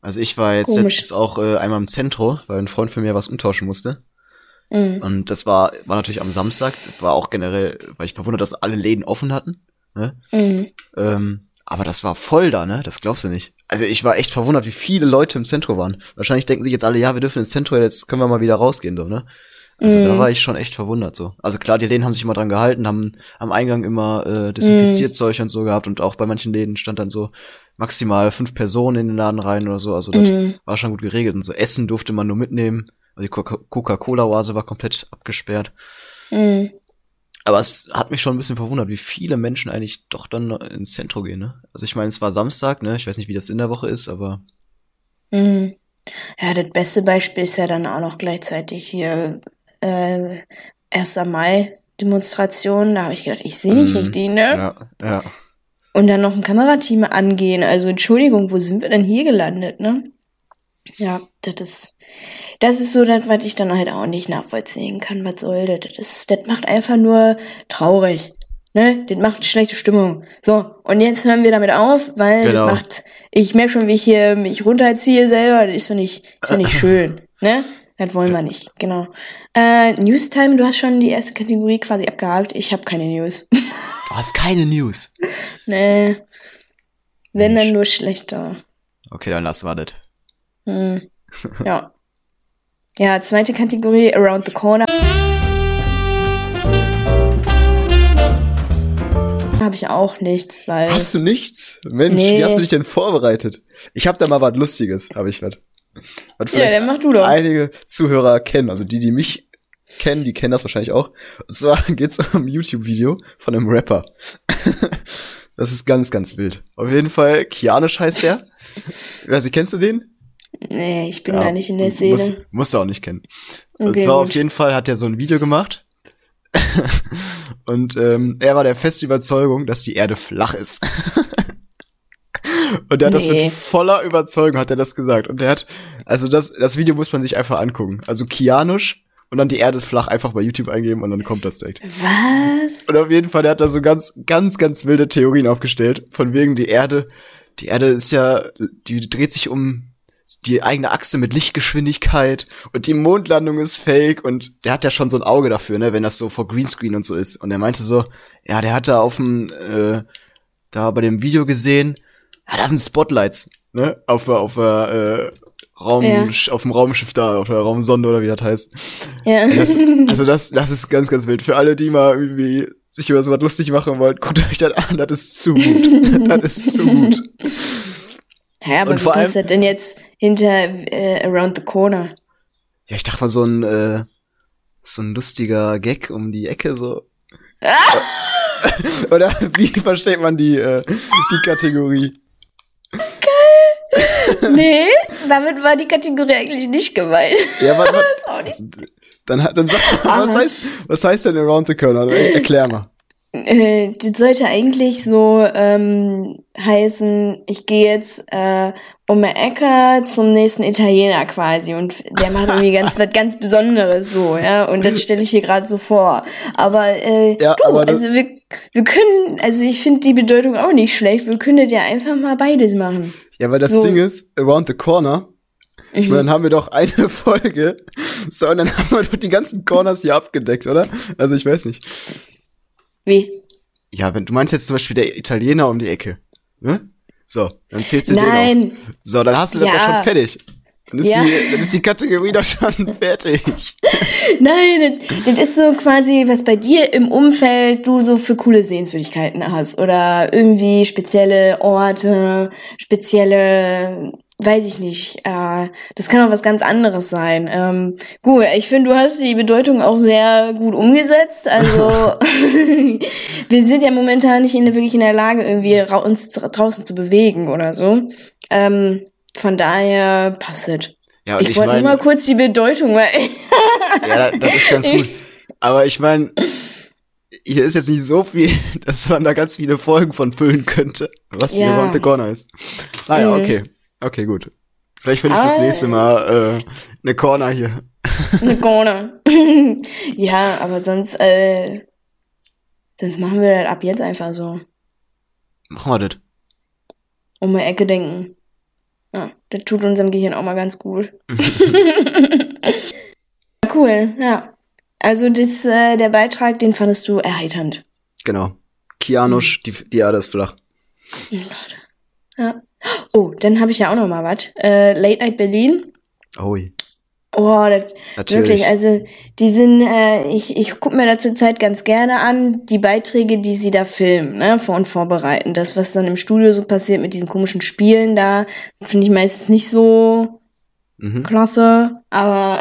Also ich war jetzt Komisch. letztens auch äh, einmal im Zentro, weil ein Freund von mir was umtauschen musste. Mhm. Und das war, war natürlich am Samstag, war auch generell, weil ich verwundert, dass alle Läden offen hatten. Ne? Mhm. Ähm, aber das war voll da, ne? Das glaubst du nicht. Also ich war echt verwundert, wie viele Leute im Zentrum waren. Wahrscheinlich denken sich jetzt alle, ja, wir dürfen ins Zentrum, jetzt können wir mal wieder rausgehen, so, ne? Also da Mhm. war ich schon echt verwundert so. Also klar, die Läden haben sich immer dran gehalten, haben am Eingang immer äh, Desinfizierzeug und so gehabt und auch bei manchen Läden stand dann so maximal fünf Personen in den Laden rein oder so. Also das Mhm. war schon gut geregelt und so. Essen durfte man nur mitnehmen. Also die Coca- Coca-Cola-Oase war komplett abgesperrt. Mhm. Aber es hat mich schon ein bisschen verwundert, wie viele Menschen eigentlich doch dann ins Zentrum gehen, ne? Also ich meine, es war Samstag, ne? Ich weiß nicht, wie das in der Woche ist, aber Mhm. Ja, das beste Beispiel ist ja dann auch noch gleichzeitig hier äh, 1. Mai-Demonstration. Da habe ich gedacht, ich sehe nicht Mhm. richtig, ne? ja, ja. Und dann noch ein Kamerateam angehen. Also Entschuldigung, wo sind wir denn hier gelandet, ne? Ja, das ist, das ist so das, was ich dann halt auch nicht nachvollziehen kann. Was soll das? Das, ist, das macht einfach nur traurig. Ne? Das macht schlechte Stimmung. So, und jetzt hören wir damit auf, weil Genau. das macht, ich merke schon, wie ich hier mich runterziehe selber. Das ist doch nicht, ist doch nicht *laughs* schön. Ne? Das wollen wir nicht, genau. Äh, Newstime, du hast schon die erste Kategorie quasi abgehakt. Ich habe keine News. Du hast keine News. *laughs* nee. Wenn Mensch. dann nur schlechter. Okay, dann lassen wir das. Hm. *laughs* Ja. Ja, zweite Kategorie, Around the Corner. Habe ich auch nichts, weil. Hast du nichts? Mensch, Nee. wie hast du dich denn vorbereitet? Ich hab da mal was Lustiges, habe ich was. Was ja, dann mach du doch. einige Zuhörer kennen, also die, die mich kennen, die kennen das wahrscheinlich auch. Und zwar *laughs* geht's um ein YouTube-Video von einem Rapper. *laughs* das ist ganz, ganz wild. Auf jeden Fall, Kianisch heißt der. Ich weiß nicht, kennst du den? Nee, ich bin Ja, da nicht in der Szene. Muss, musst du auch nicht kennen. Und Okay, zwar gut. auf jeden Fall hat er so ein Video gemacht. *laughs* Und ähm, er war der festen Überzeugung, dass die Erde flach ist. Und er hat das Nee. mit voller Überzeugung hat er das gesagt. Und er hat, also das, das Video muss man sich einfach angucken. Also Kianusch und dann die Erde ist flach einfach bei YouTube eingeben und dann kommt das direkt. Was? Und auf jeden Fall, der hat da so ganz, ganz, ganz wilde Theorien aufgestellt. Von wegen die Erde, die Erde ist ja, die dreht sich um die eigene Achse mit Lichtgeschwindigkeit und die Mondlandung ist fake und der hat ja schon so ein Auge dafür, ne, wenn das so vor Greenscreen und so ist. Und er meinte so, ja, der hat da auf dem, äh, da bei dem Video gesehen, ja, da sind Spotlights, ne, auf, auf äh, Raum, Ja. auf dem Raumschiff da, auf der Raumsonde oder wie das heißt. Ja. Das, *laughs* also das, das ist ganz, ganz wild. Für alle, die mal irgendwie sich über sowas lustig machen wollen, guckt euch das an, das ist zu gut. *laughs* das ist zu gut. Hä, aber Und wie vor passt das denn jetzt hinter äh, Around the Corner? Ja, ich dachte mal so ein, äh, so ein lustiger Gag um die Ecke, so. *laughs* Oder wie versteht man die, äh, die Kategorie? *laughs* nee, damit war die Kategorie eigentlich nicht gemeint. Ja, warte. Das *laughs* ist auch nicht. Dann, hat- dann sag mal, was heißt, was heißt denn Around the Corner? Erklär mal. Äh, das sollte eigentlich so ähm, heißen, ich gehe jetzt äh, um die Ecke zum nächsten Italiener quasi und der macht irgendwie ganz *laughs* was ganz Besonderes so, ja, und das stelle ich hier gerade so vor. Aber äh, Ja, du, aber das- also wir, wir können, also ich finde die Bedeutung auch nicht schlecht, wir können ja einfach mal beides machen. Ja, weil das So. Ding ist, Around the Corner, ich Mhm. meine, dann haben wir doch eine *laughs* Folge. So, und dann haben wir doch die ganzen Corners hier abgedeckt, oder? Also ich weiß nicht. Wie? Ja, wenn du meinst jetzt zum Beispiel der Italiener um die Ecke. Ne? So, dann zählst du den auf. Nein, So, dann hast du das Ja. ja schon fertig. Dann ist, Ja. die, dann ist die Kategorie da schon *laughs* fertig. Nein, das, das ist so quasi, was bei dir im Umfeld du so für coole Sehenswürdigkeiten hast. Oder irgendwie spezielle Orte, spezielle, weiß ich nicht. Äh, das kann auch was ganz anderes sein. Ähm, gut, ich finde, du hast die Bedeutung auch sehr gut umgesetzt. Also *laughs* *laughs* wir sind ja momentan nicht in, wirklich in der Lage, irgendwie uns draußen zu bewegen oder so. Ähm, von daher passt es. Ja, Ich, ich, wollte nur mal kurz die Bedeutung, weil ja, das ist ganz *laughs* gut. Aber ich meine, hier ist jetzt nicht so viel, *laughs* dass man da ganz viele Folgen von füllen könnte, was hier Ja. Around the Corner ist. Naja, Mhm. okay. Okay, gut. Vielleicht finde ich fürs Aber- nächste Mal äh, eine Corner hier. Eine *laughs* Corner. ja, aber sonst, äh, sonst machen wir das ab jetzt einfach so. Machen wir das. Um die Ecke denken. Ja, das tut unserem Gehirn auch mal ganz gut. *laughs* *laughs* cool, ja. Also das, äh, der Beitrag, den fandest du erheiternd. Genau. Kianusch, die, die Erde ist flach. Ja. Oh, dann habe ich ja auch noch mal was. Äh, Late Night Berlin. Oh, Oh, das, Natürlich. wirklich, also die sind, äh, ich, ich gucke mir da zur Zeit ganz gerne an, die Beiträge, die sie da filmen, ne, vor und vorbereiten. Das, was dann im Studio so passiert mit diesen komischen Spielen da, finde ich meistens nicht so mhm. klasse, aber,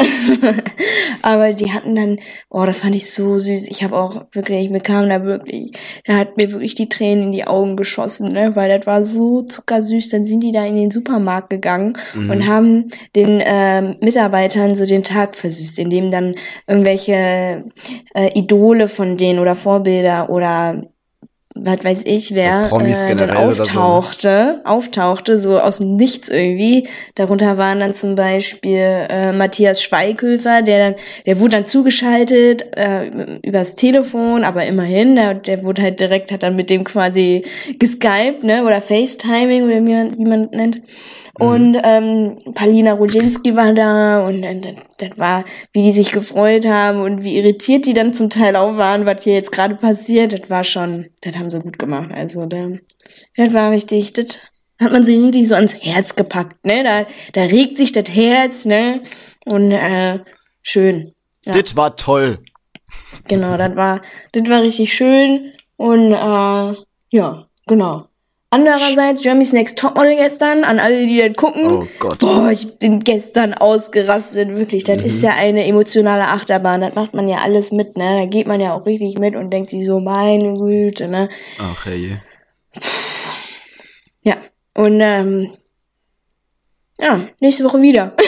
*laughs* aber die hatten dann, oh, das fand ich so süß. Ich habe auch wirklich, mir kam da wirklich, da hat mir wirklich die Tränen in die Augen geschossen, ne, weil das war so zuckersüß. Dann sind die da in den Supermarkt gegangen Mhm. und haben den ähm, Mitarbeitern so den Tag versüßt, indem dann irgendwelche äh, Idole von denen oder Vorbilder oder was weiß ich wer äh, dann generell oder so, ne? auftauchte, auftauchte, so aus dem Nichts irgendwie. Darunter waren dann zum Beispiel äh, Matthias Schweighöfer, der dann, der wurde dann zugeschaltet äh, übers Telefon, aber immerhin, der, der wurde halt direkt, hat dann mit dem quasi geskypt, ne, oder FaceTiming oder wie man, wie man nennt. Und ähm, Palina Rodzinski war da und das, das war, wie die sich gefreut haben und wie irritiert die dann zum Teil auch waren, was hier jetzt gerade passiert. Das war schon, das haben sie gut gemacht. Also da, das war richtig, das hat man sich richtig so ans Herz gepackt, ne? Da, da regt sich das Herz, ne? Und äh, schön. Ja. Das war toll. Genau, das war, das war richtig schön und äh, ja, genau. Andererseits Jeremy's Next Topmodel gestern, an alle, die das gucken. Oh Gott. Boah, ich bin gestern ausgerastet, wirklich. Das ist ja eine emotionale Achterbahn. Das macht man ja alles mit, ne? Da geht man ja auch richtig mit und denkt sich so, meine Güte, ne? Ach hey. Ja. Und ähm, ja, nächste Woche wieder. *laughs*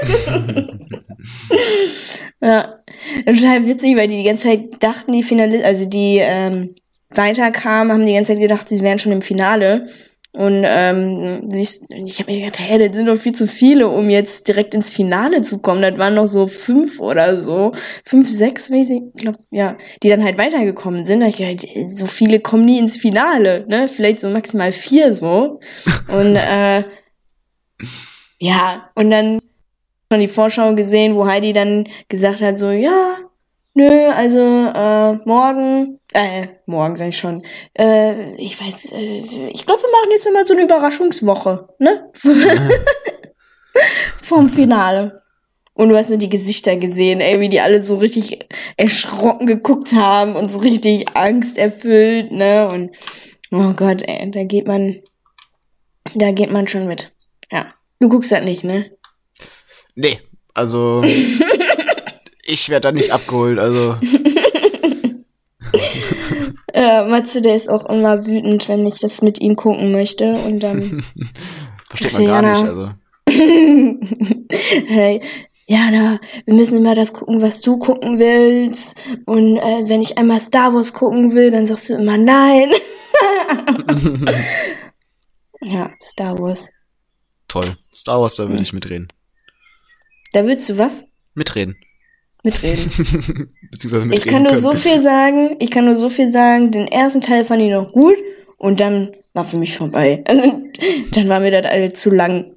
*laughs* ja. Total witzig, weil die die ganze Zeit dachten, die Finalisten, also die ähm, weiterkamen, haben die ganze Zeit gedacht, sie wären schon im Finale. Und ähm, siehst- ich habe mir gedacht, hey, das sind doch viel zu viele, um jetzt direkt ins Finale zu kommen. Das waren noch so fünf oder so. Fünf, sechs, weiß ich glaube, ja, die dann halt weitergekommen sind. Da ich gedacht, so viele kommen nie ins Finale, ne? Vielleicht so maximal vier so. Und *laughs* äh, ja, und dann schon die Vorschau gesehen, wo Heidi dann gesagt hat, so, ja, nö, also äh, morgen, äh, morgen sag ich schon, äh, ich weiß, äh, ich glaube, wir machen jetzt immer so eine Überraschungswoche, ne? *laughs* Vom Finale. Und du hast nur die Gesichter gesehen, ey, wie die alle so richtig erschrocken geguckt haben und so richtig angsterfüllt, ne? Und oh Gott, ey, da geht man, da geht man schon mit. Ja. Du guckst das nicht, ne? Nee, also *laughs* ich werde da nicht abgeholt, also *laughs* Äh, Matze, der ist auch immer wütend, wenn ich das mit ihm gucken möchte. Und dann, *laughs* versteht man gar Jana. nicht, also. *laughs* hey, Jana, wir müssen immer das gucken, was du gucken willst. Und äh, wenn ich einmal Star Wars gucken will, dann sagst du immer nein. ja, Star Wars. Toll. Star Wars, da will ich mitreden. Da willst du was? Mitreden. Mitreden. *laughs* Beziehungsweise mitreden Ich kann nur können. so viel sagen, ich kann nur so viel sagen, den ersten Teil fand ich noch gut und dann war für mich vorbei. *laughs* Also dann war mir das alle zu lang. *laughs*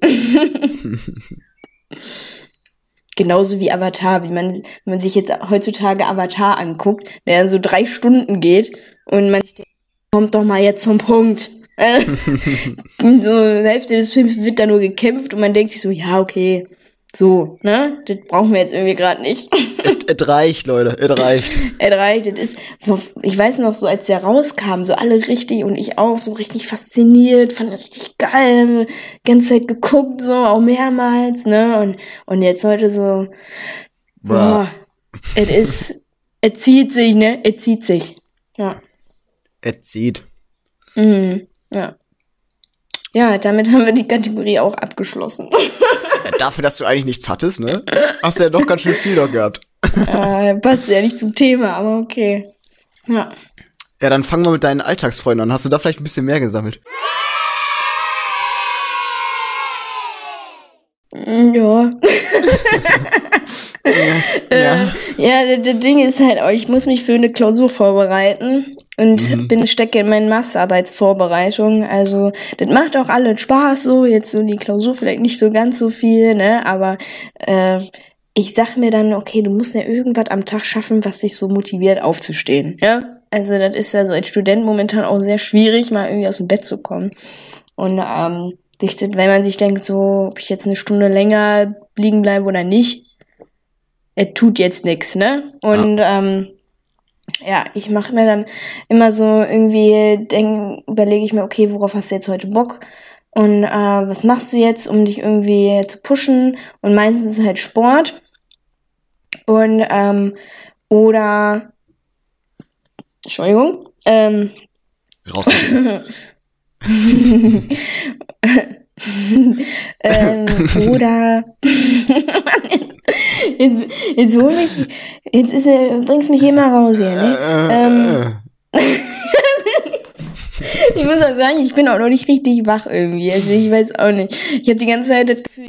Genauso wie Avatar, wie man, wenn man sich jetzt heutzutage Avatar anguckt, der dann so drei Stunden geht und man sich denkt, kommt doch mal jetzt zum Punkt. So Hälfte des Films wird da nur gekämpft und man denkt sich so, ja, okay, so, ne? Das brauchen wir jetzt irgendwie gerade nicht. *laughs* Es reicht, Leute, es reicht. Es reicht, es ist, ich weiß noch so, als der rauskam, so alle richtig und ich auch, so richtig fasziniert, fand das richtig geil, ganze Zeit geguckt, so, auch mehrmals, ne, und, und jetzt heute so, boah, es ist, es zieht sich, ne, es zieht sich, ja, Es zieht. mhm, ja. Ja, damit haben wir die Kategorie auch abgeschlossen. *laughs* Ja, dafür, dass du eigentlich nichts hattest, ne? Hast du ja doch ganz schön viel noch gehabt. Äh, passt ja nicht zum Thema, aber okay. Ja. Ja, dann fangen wir mit deinen Alltagsfreunden an. Hast du da vielleicht ein bisschen mehr gesammelt? Mm, Ja. Ja. Äh, ja, das, Ding ist halt, auch, ich muss mich für eine Klausur vorbereiten. und Mhm. bin stecke in meinen Masterarbeitsvorbereitungen. Also das macht auch alles Spaß so, jetzt so die Klausur vielleicht nicht so ganz so viel, ne, aber äh, ich sag mir dann, okay, du musst ja irgendwas am Tag schaffen, was dich so motiviert aufzustehen, ja? Also das ist ja so als Student momentan auch sehr schwierig, mal irgendwie aus dem Bett zu kommen. Und ähm, wenn man sich denkt, so, ob ich jetzt eine Stunde länger liegen bleibe oder nicht, es tut jetzt nichts, ne? Und ähm, ja, ich mache mir dann immer so irgendwie, denk, überlege ich mir, okay, worauf hast du jetzt heute Bock? Und äh, was machst du jetzt, um dich irgendwie zu pushen? Und meistens ist es halt Sport. Und ähm, oder Entschuldigung. Ähm, Rausgeschnitten. *laughs* ähm, oder *laughs* jetzt, jetzt hol mich, jetzt ist bringst mich mal raus hier, ne? Ähm, *laughs* Ich muss auch sagen, ich bin auch noch nicht richtig wach irgendwie. Also ich weiß auch nicht. Ich habe die ganze Zeit das Gefühl,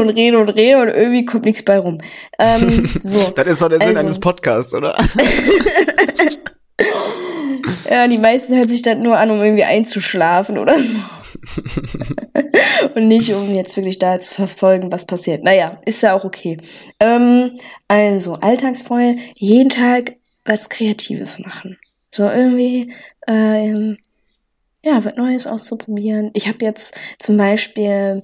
und rede und rede und irgendwie kommt nichts bei rum. Ähm, *laughs* so. das ist doch der Sinn Also- eines Podcasts, oder? *laughs* Ja, die meisten hört sich das nur an, um irgendwie einzuschlafen oder so. *laughs* Und nicht, um jetzt wirklich da zu verfolgen, was passiert. Naja, ist ja auch okay. Ähm, also, Alltagsfreude, jeden Tag was Kreatives machen. So irgendwie, ähm, ja, was Neues auszuprobieren. Ich habe jetzt zum Beispiel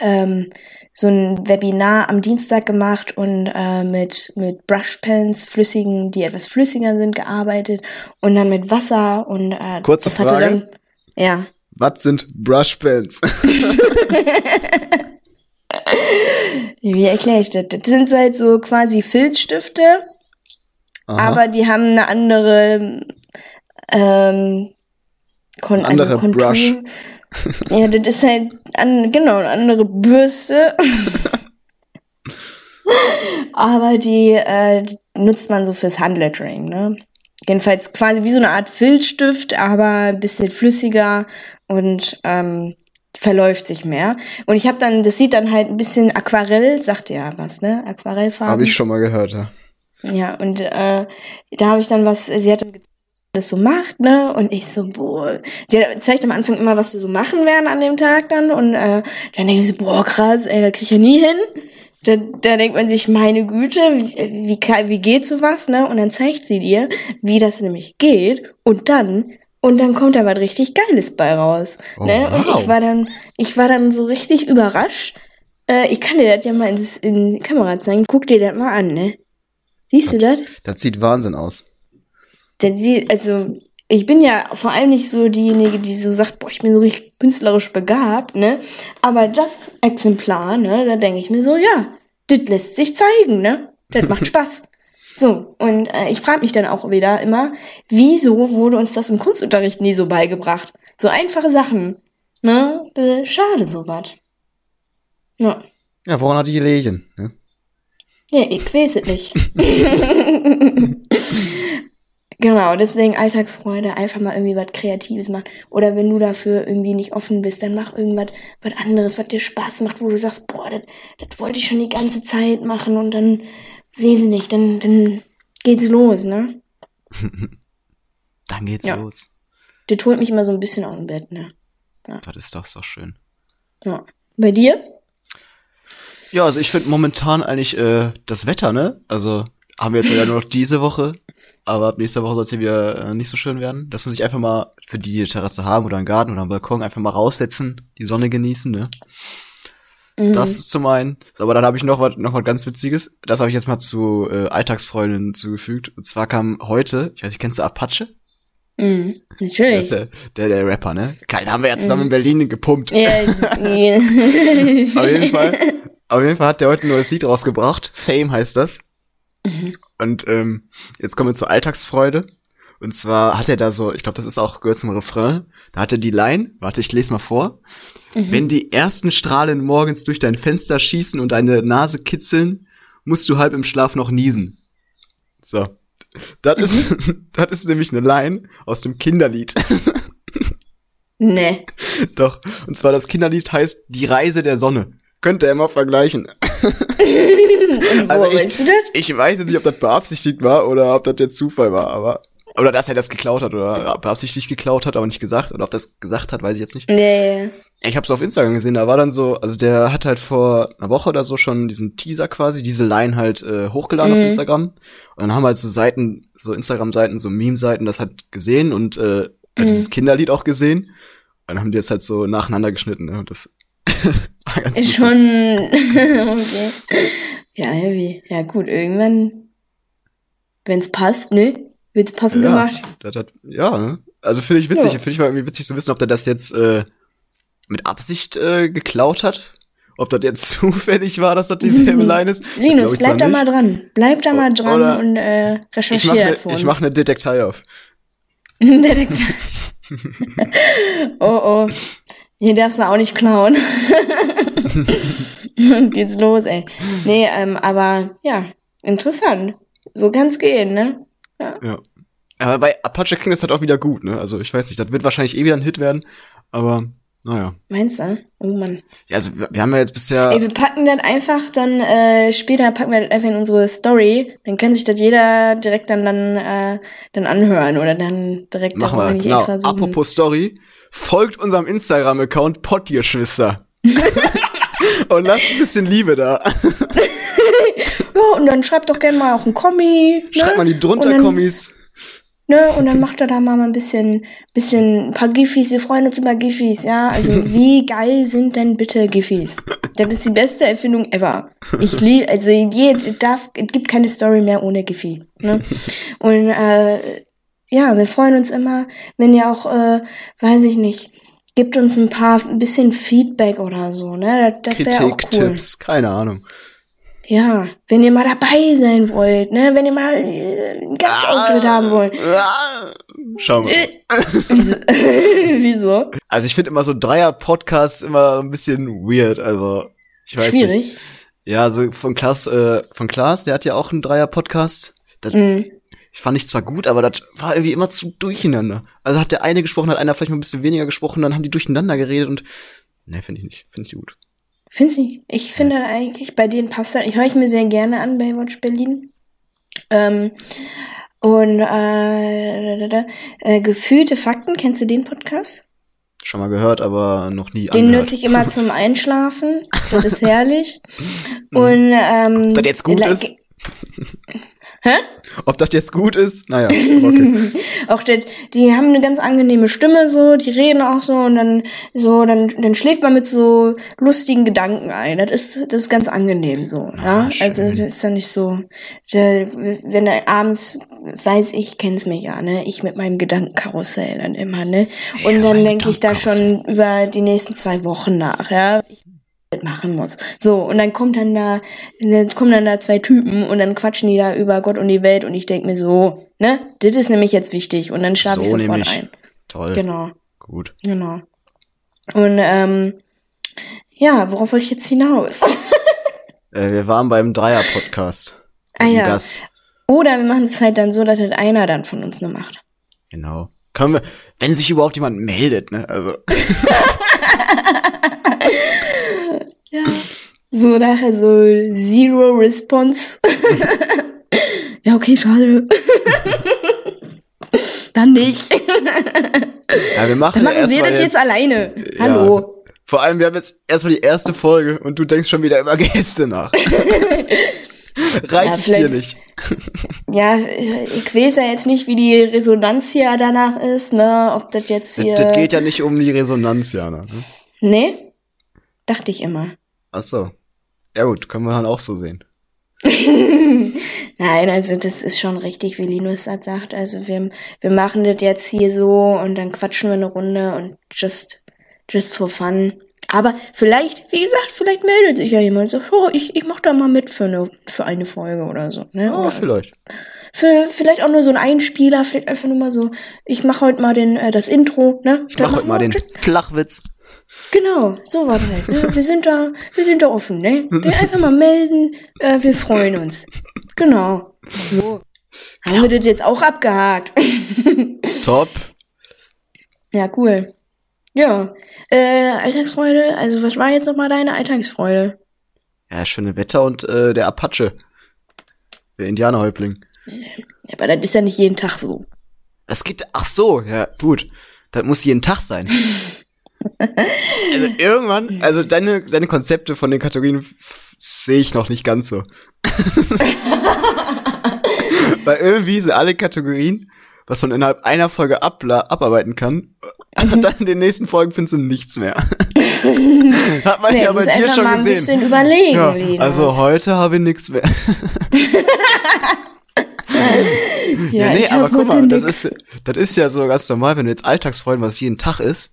ähm, so ein Webinar am Dienstag gemacht und äh, mit, mit Brushpens, flüssigen, die etwas flüssiger sind, gearbeitet und dann mit Wasser und äh, Kurze das hatte Frage. dann, ja. Was sind Brushpens? *laughs* Wie erkläre ich das? Das sind halt so quasi Filzstifte, Aha. aber die haben eine andere ähm, Kon Andere also. Brush. *laughs* Ja, das ist halt an, genau eine andere Bürste. *laughs* aber die, äh, nutzt man so fürs Handlettering, ne? Jedenfalls quasi wie so eine Art Filzstift, aber ein bisschen flüssiger und ähm, verläuft sich mehr. Und ich habe dann, das sieht dann halt ein bisschen Aquarell, sagt ihr ja was, ne? Aquarellfarben. Habe ich schon mal gehört, ja. Ja, und äh, da habe ich dann was, sie hat dann gezeigt, wie das so macht, ne? Und ich so, boah. Sie zeigt am Anfang immer, was wir so machen werden an dem Tag dann. Und äh, dann denke ich so, boah, krass, ey, da krieg ich ja nie hin. Da, da denkt man sich, meine Güte, wie, wie, wie geht sowas, ne? Und dann zeigt sie dir, wie das nämlich geht. Und dann, und dann kommt da was richtig Geiles bei raus. Oh, ne? Und wow. ich war dann, ich war dann so richtig überrascht. Äh, ich kann dir das ja mal ins, in die Kamera zeigen. Guck dir das mal an, ne? Siehst du das? Das sieht Wahnsinn aus. Denn sie, also, ich bin ja vor allem nicht so diejenige, die so sagt, boah, ich bin so richtig künstlerisch begabt, ne? Aber das Exemplar, ne, da denke ich mir so, ja, das lässt sich zeigen, ne? Das macht *laughs* Spaß. So, und äh, ich frage mich dann auch wieder immer, wieso wurde uns das im Kunstunterricht nie so beigebracht? So einfache Sachen, ne? Äh, schade sowas. Ja. Ja, woran hat die gelegen? Ne? Ja, ich weiß es nicht. *laughs* *laughs* genau, deswegen Alltagsfreude, einfach mal irgendwie was Kreatives machen. Oder wenn du dafür irgendwie nicht offen bist, dann mach irgendwas was anderes, was dir Spaß macht, wo du sagst, boah, das das wollte ich schon die ganze Zeit machen und dann, weiß ich nicht, dann, dann geht's los, ne? *laughs* Dann geht's Ja. los. Das holt mich immer so ein bisschen aus dem Bett, ne? Das ist doch, ist doch schön. Ja. Bei dir? Ja, also ich finde momentan eigentlich äh, das Wetter, ne? Also haben wir jetzt ja nur noch diese Woche, aber ab nächster Woche soll es hier wieder äh, nicht so schön werden. Dass man sich einfach mal für die, die eine Terrasse haben oder einen Garten oder einen Balkon einfach mal raussetzen, die Sonne genießen, ne? Mhm. Das ist zum einen. Aber dann habe ich noch was noch was ganz Witziges. Das habe ich jetzt mal zu äh, Alltagsfreundinnen zugefügt. Und zwar kam heute, ich weiß nicht, kennst du Apache? Mhm. Natürlich. der, der, der Rapper, ne? Keinen haben wir ja zusammen Mhm. in Berlin gepumpt. Ja, *laughs* ja. Auf jeden Fall. Auf jeden Fall hat der heute ein neues Lied rausgebracht. Fame heißt das. Mhm. Und ähm, jetzt kommen wir zur Alltagsfreude. Und zwar hat er da so, ich glaube, das ist auch gehört zum Refrain. Da hat er die Line, warte, ich lese mal vor. Mhm. Wenn die ersten Strahlen morgens durch dein Fenster schießen und deine Nase kitzeln, musst du halb im Schlaf noch niesen. So. Das ist, *laughs* das ist nämlich eine Line aus dem Kinderlied. *laughs* Nee. Doch. Und zwar das Kinderlied heißt Die Reise der Sonne. Könnt ihr immer vergleichen. *laughs* Also ich- das? Ich weiß jetzt nicht, ob das beabsichtigt war oder ob das der Zufall war, aber Oder dass er das geklaut hat oder beabsichtigt geklaut hat, aber nicht gesagt. Oder ob das gesagt hat, weiß ich jetzt nicht. Nee. Ich habe es auf Instagram gesehen, da war dann so, also der hat halt vor einer Woche oder so schon diesen Teaser quasi, diese Line halt äh, hochgeladen Mhm. auf Instagram. Und dann haben halt so Seiten, so Instagram-Seiten, so Meme-Seiten das halt gesehen und äh, Mhm. dieses Kinderlied auch gesehen. Und dann haben die jetzt halt so nacheinander geschnitten. Ne? Und das *laughs* Ist lustig. schon. *laughs* okay. Ja, heavy. Ja, gut, irgendwann, wenn's passt, ne? Wird's passend Ja. gemacht. Das hat, ja, ne? Also finde ich witzig. Ja. Finde ich mal irgendwie witzig zu wissen, ob der das jetzt äh, mit Absicht äh, geklaut hat. Ob das jetzt *laughs* zufällig war, dass das dieselbe Line ist. Linus, ich bleib da nicht. mal dran. Bleib da mal dran Oder- und äh, Ich recherchier mache das für ne, uns. ich mach eine Detektei auf. Detektiv. oh oh. Hier darfst du auch nicht klauen. *laughs* Jetzt geht's los, ey. Nee, ähm, aber ja, interessant. So kann's gehen, ne? Ja. Aber bei Apache klingt das halt auch wieder gut, ne? Also ich weiß nicht, das wird wahrscheinlich eh wieder ein Hit werden. Aber naja. Meinst du? Oh Mann. Ja, also wir, haben ja jetzt bisher. Ey, wir packen das einfach dann, äh, später packen wir das einfach in unsere Story. Dann kann sich das jeder direkt dann, dann, äh, dann anhören oder dann direkt machen wir, genau. extra suchen. Apropos Story, folgt unserem Instagram-Account Pottierschwister. *laughs* Und lasst ein bisschen Liebe da. *laughs* Ja, und dann schreibt doch gerne mal auch ein Kommi. Ne? Schreibt mal die drunter dann- Kommis. Ne, und dann macht er da mal ein bisschen, bisschen ein paar Giffys. Wir freuen uns über Giffys, ja. Also *laughs* wie geil sind denn bitte Giffys? Das ist die beste Erfindung ever. Ich liebe, also je, darf, es gibt keine Story mehr ohne Giffy. Ne? Und äh, ja, wir freuen uns immer, wenn ihr auch, äh, weiß ich nicht, gibt uns ein paar, ein bisschen Feedback oder so, ne? Das, das wäre auch cool. Tipps, keine Ahnung. Ja, wenn ihr mal dabei sein wollt, ne? Wenn ihr mal äh, einen Gastauftritt haben wollt. Ah, Schau mal. Äh, Wieso? *laughs* Wieso? Also ich finde immer so Dreier-Podcasts immer ein bisschen weird. Also ich weiß nicht. Schwierig. Ja, so von Klaas, äh, von Klaas, der hat ja auch einen Dreier-Podcast. Das Mhm. fand ich zwar gut, aber das war irgendwie immer zu durcheinander. Also hat der eine gesprochen, hat einer vielleicht mal ein bisschen weniger gesprochen, dann haben die durcheinander geredet und ne, finde ich nicht, finde ich gut. Findest du? Ich finde das eigentlich, bei denen passt das. Ich höre ich mir sehr gerne an bei Watch Berlin. Ähm, und äh, da, da, da, äh, gefühlte Fakten, kennst du den Podcast? Schon mal gehört, aber noch nie Den angehört. nutze ich immer zum *laughs* Einschlafen. Das ist herrlich. *laughs* Und ähm, Ob das jetzt gut ist? *laughs* Hä? Ob das jetzt gut ist? Naja, okay. *laughs* Auch das, die haben eine ganz angenehme Stimme so, die reden auch so und dann so, dann, dann schläft man mit so lustigen Gedanken ein. Das ist, das ist ganz angenehm so, ja. Ah, schön. Also das ist ja nicht so, der, wenn er abends weiß ich, kenn's mich ja, ne? Ich mit meinem Gedankenkarussell dann immer, ne? Und Ja, dann denke ich da schon über die nächsten zwei Wochen nach, ja. Ich machen muss. So, und dann kommt dann da, dann kommen dann da zwei Typen und dann quatschen die da über Gott und die Welt und ich denk mir so, ne, das ist nämlich jetzt wichtig und dann schlafe ich So sofort nämlich. ein. Toll. Genau, Gut. genau. Und ähm, ja, worauf wollte ich jetzt hinaus? *laughs* Äh, wir waren beim Dreier-Podcast. Ah ja. Gast. Oder wir machen es halt dann so, dass das einer dann von uns nur macht. Genau. Können wir, wenn sich überhaupt jemand meldet, ne? Also, *laughs* *laughs* Ja. So nachher so Zero Response. *laughs* ja, okay, schade. *laughs* dann nicht. ja, wir machen, Dann machen wir erstmal das jetzt alleine. Ja. Hallo. Vor allem, wir haben jetzt erstmal die erste Folge und du denkst schon wieder über Gäste nach. Reicht Ja, dir nicht. *laughs* Ja, ich weiß ja jetzt nicht, wie die Resonanz hier danach ist, ne? Ob das jetzt Das, hier. das geht ja nicht um die Resonanz, Jana. Ne? Nee? Dachte ich immer. Ach so. Ja gut, können wir dann auch so sehen. *laughs* Nein, also das ist schon richtig, wie Linus das sagt. Also wir, wir machen das jetzt hier so und dann quatschen wir eine Runde und just, just for fun. Aber vielleicht, wie gesagt, vielleicht meldet sich ja jemand und sagt, oh, ich, ich mach da mal mit für eine, für eine Folge oder so. Ne? Ja, Oder vielleicht. für vielleicht auch nur so ein Einspieler, vielleicht einfach nur mal so, ich mache heute mal den, äh, das Intro, ne? Ich mach heute mal den Flachwitz. Genau, so war halt. Ne? *laughs* Wir sind da, wir sind da offen, ne? Wir einfach mal melden, äh, wir freuen uns. Genau. So. Haben wir das jetzt auch abgehakt? Top. ja, cool. Ja. Äh, Alltagsfreude, also was war jetzt nochmal deine Alltagsfreude? Ja, schöne Wetter und äh, der Apache. Der Indianerhäuptling. Ja, aber das ist ja nicht jeden Tag so. Es geht, ach so, ja, gut. Das muss jeden Tag sein. *laughs* also irgendwann, also deine, deine Konzepte von den Kategorien sehe ich noch nicht ganz so. *laughs* Weil irgendwie sind alle Kategorien, was man innerhalb einer Folge abarbeiten kann, *laughs* und dann in den nächsten Folgen findest du nichts mehr. *laughs* Hat man Nee, ja bei dir schon mal ein gesehen. bisschen überlegen, Ja, Linus. also heute habe ich nichts mehr. *laughs* Ja, nee, ich hab aber guck mal, das nix. ist, das ist ja so ganz normal, wenn du jetzt Alltagsfreuden, was jeden Tag ist,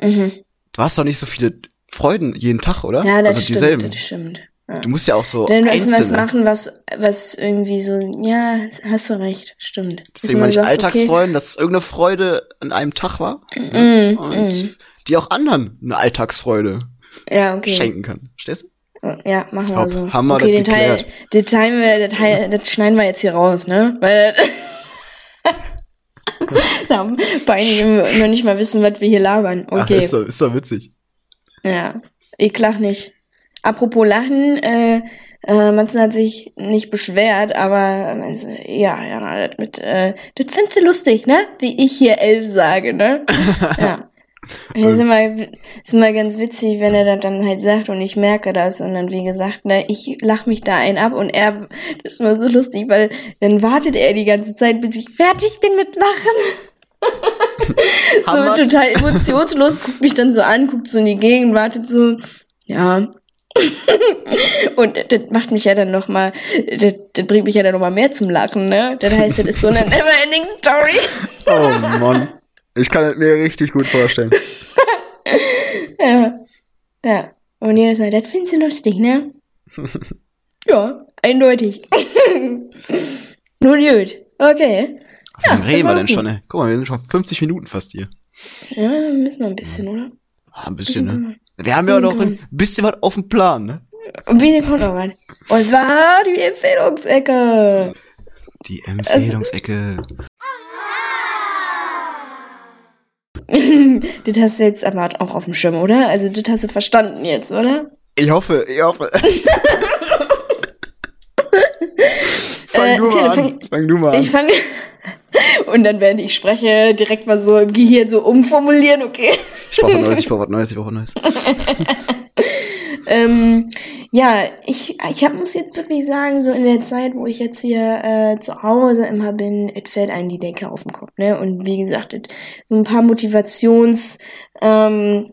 Mhm. du hast doch nicht so viele Freuden jeden Tag, oder? Ja, das also stimmt, dieselben. das stimmt. Ja. Du musst ja auch so Dann musst du was machen, was, was irgendwie so, ja, hast du recht, stimmt. Deswegen meine ich Alltagsfreuden, dass es irgendeine Freude an einem Tag war Okay. Mm, und mm. die auch anderen eine Alltagsfreude Ja, okay. schenken kann. Verstehst du? Ja, machen wir Top. so. Haben wir okay, das den Teil, geklärt. den Teil, wir- den Teil, das schneiden wir jetzt hier raus, ne? Weil *laughs* da einige noch nicht mal wissen, was wir hier labern. Ach, Okay. ist doch, ist doch witzig. Ja, ich lach nicht. Apropos Lachen, äh, äh, Matzen hat sich nicht beschwert, aber also, ja, ja, das mit, äh, das findest du lustig, ne? Wie ich hier elf sage, ne? *laughs* ja. Das ist immer, ist immer ganz witzig, wenn er das dann halt sagt und ich merke das und dann wie gesagt, ne, ich lach mich da ein ab und er, das ist immer so lustig, weil dann wartet er die ganze Zeit, bis ich fertig bin mit Lachen. *laughs* so total emotionslos, guckt mich dann so an, guckt so in die Gegend, wartet so, ja. Und das macht mich ja dann noch mal, das, das bringt mich ja dann noch mal mehr zum Lachen, ne? Das heißt, das ist so eine *laughs* never-ending Story. Oh Mann. Ich kann es mir richtig gut vorstellen. *laughs* Ja. Ja. Und jedes Mal, das findest du lustig, ne? *laughs* ja, eindeutig. Nun gut, okay. Wie reden wir denn schon? Ey? Guck mal, wir sind schon 50 Minuten fast hier. Ja, wir müssen noch ein bisschen, oder? Ah, ein bisschen, ne? Wir haben ja auch noch ein bisschen was auf dem Plan, ne? Wie kommt noch was? Und zwar die Empfehlungsecke. Die Empfehlungsecke. *laughs* das hast du jetzt aber auch auf dem Schirm, oder? Also, das hast du verstanden jetzt, oder? Ich hoffe, ich hoffe. *laughs* fang Äh, du okay, mal dann an. fang- Fang du mal an. Ich fange. *laughs* Und dann, während ich spreche, direkt mal so im Gehirn so umformulieren, okay? Ich brauche was Neues, ich *laughs* brauche was Neues, ich brauche was Neues. *laughs* Ähm, ja, ich, ich hab, muss jetzt wirklich sagen, so in der Zeit, wo ich jetzt hier äh, zu Hause immer bin, es fällt einem die Decke auf den Kopf, ne? Und wie gesagt, so ein paar Motivations ähm,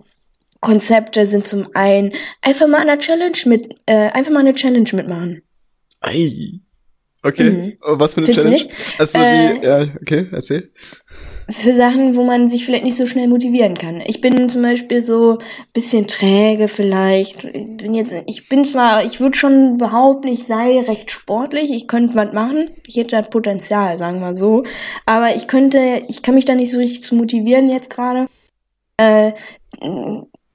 Konzepte sind zum einen einfach mal an einer Challenge mit, äh, einfach mal eine Challenge mitmachen. Ei. Okay, Mhm. oh, was für eine Findest Challenge? Also Äh, die, ja, okay, erzähl. Für Sachen, wo man sich vielleicht nicht so schnell motivieren kann. Ich bin zum Beispiel so bisschen träge vielleicht. Ich bin jetzt, ich bin zwar, ich würde schon behaupten, ich sei recht sportlich. Ich könnte was machen. Ich hätte das Potenzial, sagen wir so. Aber ich könnte, ich kann mich da nicht so richtig zu motivieren jetzt gerade. Äh,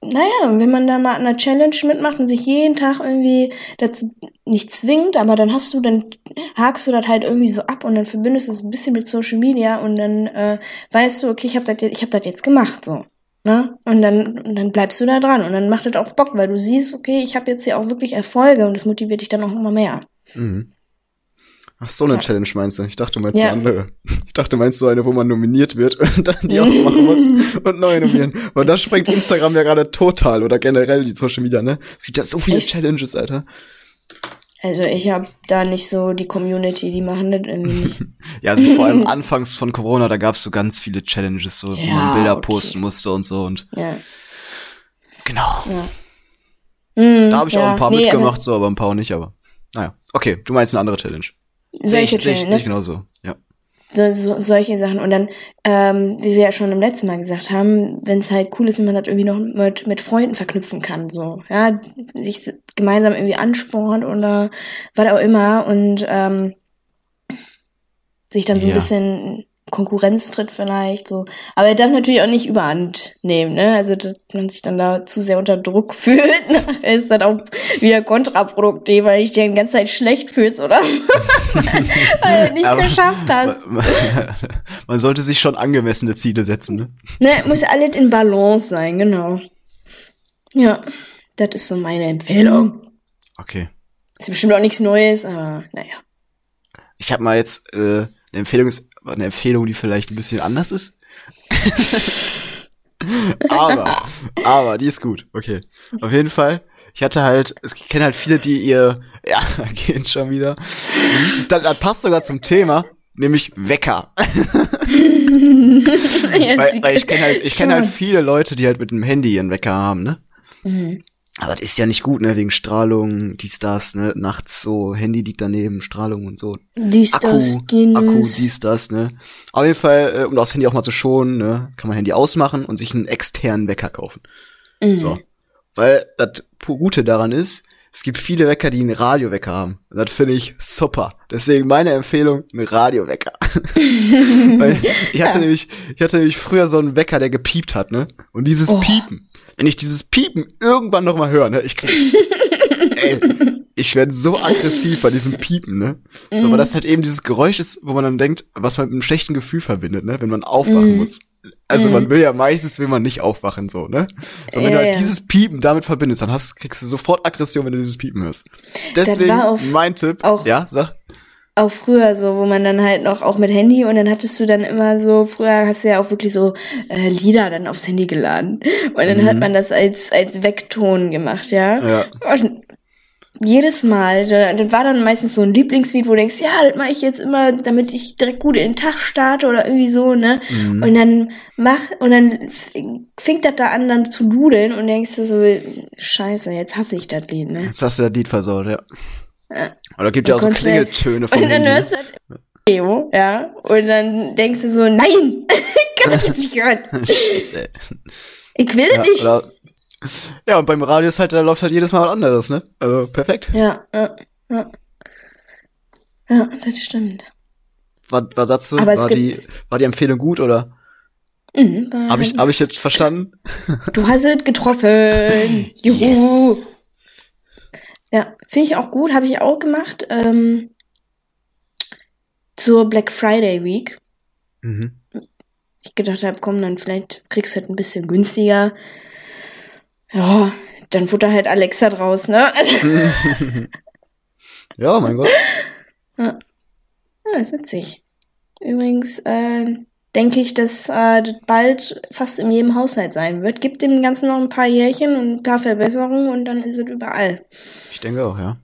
naja, wenn man da mal an einer Challenge mitmacht und sich jeden Tag irgendwie dazu nicht zwingt, aber dann hast du, dann hakst du das halt irgendwie so ab und dann verbindest du es ein bisschen mit Social Media und dann äh, weißt du, okay, ich habe das jetzt, ich habe das jetzt gemacht so. Ne? Und dann, und dann bleibst du da dran und dann macht das auch Bock, weil du siehst, okay, ich habe jetzt hier auch wirklich Erfolge und das motiviert dich dann auch immer mehr. Mhm. Ach, so eine Ja. Challenge meinst du? Ich dachte, du meinst Ja. eine andere. *laughs* Ich dachte, du meinst so eine, wo man nominiert wird *laughs* und dann die *laughs* auch machen muss und neu nominieren. Und das sprengt Instagram ja gerade total oder generell die Social Media, ne? Es gibt ja so viele Echt? Challenges, Alter. Also ich habe da nicht so die Community, die machen das irgendwie nicht. Ja, also vor allem anfangs von Corona, da gab's so ganz viele Challenges, so, wo Ja, man Bilder okay. posten musste und so und Ja. genau. ja. Mm, Da habe ich ja. auch ein paar Nee, mitgemacht, so, aber ein paar auch nicht, aber naja. Okay, du meinst eine andere Challenge. Sehe ich, Solche seh ich, ne? ich genauso, ja. so, so, solche Sachen. Und dann, ähm, wie wir ja schon im letzten Mal gesagt haben, wenn es halt cool ist, wenn man das irgendwie noch mit, mit Freunden verknüpfen kann, so, ja, sich gemeinsam irgendwie anspornt oder was auch immer und ähm, sich dann so ein Ja. bisschen Konkurrenz tritt vielleicht, so. Aber er darf natürlich auch nicht überhand nehmen, ne? Also, dass man sich dann da zu sehr unter Druck *laughs* fühlt. Nachher ist das auch wieder kontraproduktiv, weil ich dir die ganze Zeit schlecht fühlst, oder? *laughs* weil du nicht Aber- geschafft hast. *laughs* Man sollte sich schon angemessene Ziele setzen, ne? Ne, muss alles in Balance sein, genau. Ja, das ist so meine Empfehlung. Okay. Ist bestimmt auch nichts Neues, aber naja. Ich habe mal jetzt äh, Eine Empfehlung ist eine Empfehlung, die vielleicht ein bisschen anders ist. aber, aber, die ist gut. Okay. Auf jeden Fall. Ich hatte halt, es kennen halt viele, die ihr, ja, *laughs* gehen schon wieder. Das, das passt sogar zum Thema, nämlich Wecker. *laughs* weil, weil ich kenne halt, ich kenne halt viele Leute, die halt mit dem Handy ihren Wecker haben, ne? Mhm. Aber das ist ja nicht gut, ne? Wegen Strahlung, dies, das, ne? Nachts so, Handy liegt daneben, Strahlung und so. Dies, Akku, das, Akku, dies, das, ne? Auf jeden Fall, äh, um das Handy auch mal zu schonen, ne? Kann man Handy ausmachen und sich einen externen Wecker kaufen. Mhm. So. Weil das Gute daran ist, es gibt viele Wecker, die einen Radiowecker haben. Und das finde ich super. Deswegen meine Empfehlung, ein Radiowecker. *laughs* Weil ich hatte *laughs* ja. nämlich, ich hatte nämlich früher so einen Wecker, der gepiept hat, ne? Und dieses oh. Piepen, wenn ich dieses Piepen irgendwann noch mal höre, ne, ich krieg, *laughs* ey, ich werde so aggressiv bei diesem Piepen, ne? So, mm. weil das halt eben dieses Geräusch ist, wo man dann denkt, was man mit einem schlechten Gefühl verbindet, ne? Wenn man aufwachen mm. muss. Also mm. man will ja meistens will man nicht aufwachen, so, ne? So, wenn ja, du halt dieses Piepen damit verbindest, dann hast, kriegst du sofort Aggression, wenn du dieses Piepen hörst. Deswegen mein Tipp, ja, sag auch früher so, wo man dann halt noch auch mit Handy und dann hattest du dann immer so, früher hast du ja auch wirklich so äh, Lieder dann aufs Handy geladen und dann mhm. hat man das als als Wegton gemacht, ja. ja. Und jedes Mal, das war dann meistens so ein Lieblingslied, wo du denkst, ja, das mache ich jetzt immer, damit ich direkt gut in den Tag starte oder irgendwie so, ne? Mhm. Und dann mach, und dann fängt das da an, dann zu dudeln und denkst du so, scheiße, jetzt hasse ich das Lied, ne? Jetzt hast du das Lied versaut, ja. Ja. Oder gibt ja auch so Klingeltöne von Und dann Handy. hörst du Demo, ja. Und dann denkst du so, nein, *laughs* ich kann das jetzt nicht hören. *laughs* Scheiße. Ich will ja, nicht. Oder, ja, und beim Radio ist halt, da läuft halt jedes Mal was anderes, ne? Also perfekt. Ja, ja, ja. Ja, das stimmt. Was, was sagst du? Aber war, die, war die Empfehlung gut oder? Mhm, Habe ich, hab ich jetzt verstanden? Du hast es getroffen. *laughs* Juhu. Yes. Ja, finde ich auch gut, habe ich auch gemacht. Ähm, zur Black Friday Week. Mhm. Ich gedacht habe, komm, dann vielleicht kriegst du halt ein bisschen günstiger. Ja, dann wurde halt Alexa draus, ne? *laughs* ja, mein Gott. Ja. ja, ist witzig. Übrigens, äh, denke ich, dass äh, das bald fast in jedem Haushalt sein wird. Gibt dem Ganzen noch ein paar Jährchen und ein paar Verbesserungen und dann ist es überall. Ich denke auch, ja.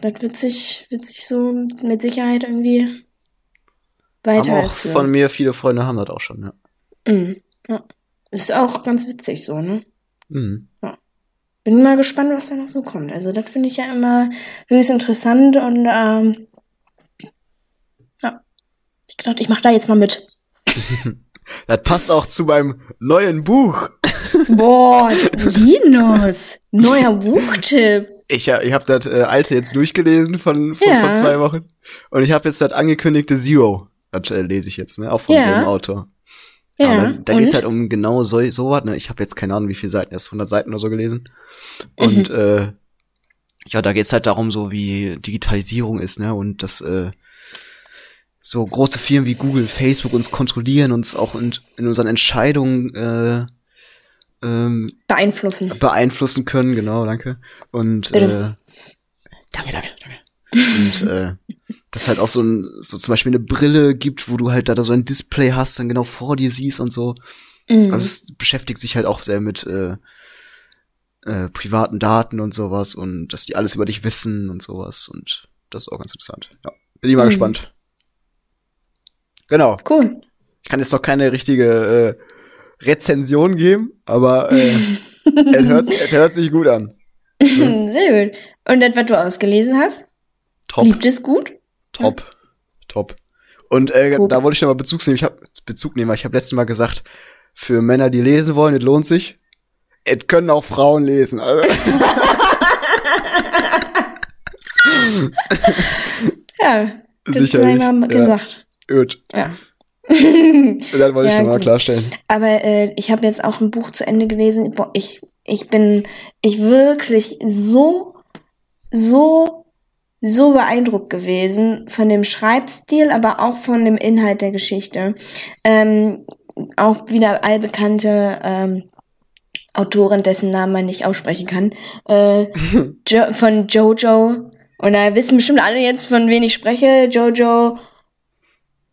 Das wird sich, wird sich so mit Sicherheit irgendwie weiter. Haben auch von mir viele Freunde haben das auch schon, ja. Mhm, ja. Ist auch ganz witzig so, ne? Mhm. Ja. Bin mal gespannt, was da noch so kommt. Also das finde ich ja immer höchst interessant und ähm, ja. Ich dachte, ich mache da jetzt mal mit. *laughs* das passt auch zu meinem neuen Buch. Boah, Linus, neuer Buchtipp. Ich, ich habe das äh, alte jetzt durchgelesen von, von ja. vor zwei Wochen. Und ich habe jetzt das angekündigte Zero. Das äh, lese ich jetzt, ne? Auch von ja. selben Autor. Ja, da, da geht es halt um genau so, so was. Ne? Ich habe jetzt keine Ahnung, wie viele Seiten, erst 100 Seiten oder so gelesen. Und mhm. äh, ja, da geht es halt darum, so wie Digitalisierung ist, ne? Und das äh, so große Firmen wie Google, Facebook uns kontrollieren, uns auch in, in unseren Entscheidungen äh, ähm, beeinflussen. Beeinflussen können, genau, danke. Und Bitte. äh, danke, danke, danke. Und äh, dass halt auch so ein, so zum Beispiel eine Brille gibt, wo du halt da so ein Display hast, dann genau vor dir siehst und so. Mhm. Also es beschäftigt sich halt auch sehr mit äh, äh, privaten Daten und sowas und dass die alles über dich wissen und sowas. Und das ist auch ganz interessant. Ja. Bin ich mal mhm. gespannt. Genau. Cool. Ich kann jetzt noch keine richtige äh, Rezension geben, aber äh, *laughs* er, hört, er hört sich gut an. *laughs* Sehr gut. Und das, was du ausgelesen hast? Top. Liebt es gut? Top. Ja. Top. Und äh, da wollte ich noch mal Bezug nehmen. Ich habe Bezug nehmen, ich habe letztes Mal gesagt, für Männer, die lesen wollen, es lohnt sich. Es können auch Frauen lesen. Also. *laughs* ja, sicherlich. Ja. gesagt. Gut. Ja. *laughs* das wollte ja, ich nochmal klarstellen. Aber äh, ich habe jetzt auch ein Buch zu Ende gelesen. Boah, ich, ich bin ich wirklich so, so, so beeindruckt gewesen von dem Schreibstil, aber auch von dem Inhalt der Geschichte. Ähm, auch wieder allbekannte ähm, Autorin, dessen Namen man nicht aussprechen kann, äh, *laughs* jo von Jojo. Und da wissen bestimmt alle jetzt, von wem ich spreche. Jojo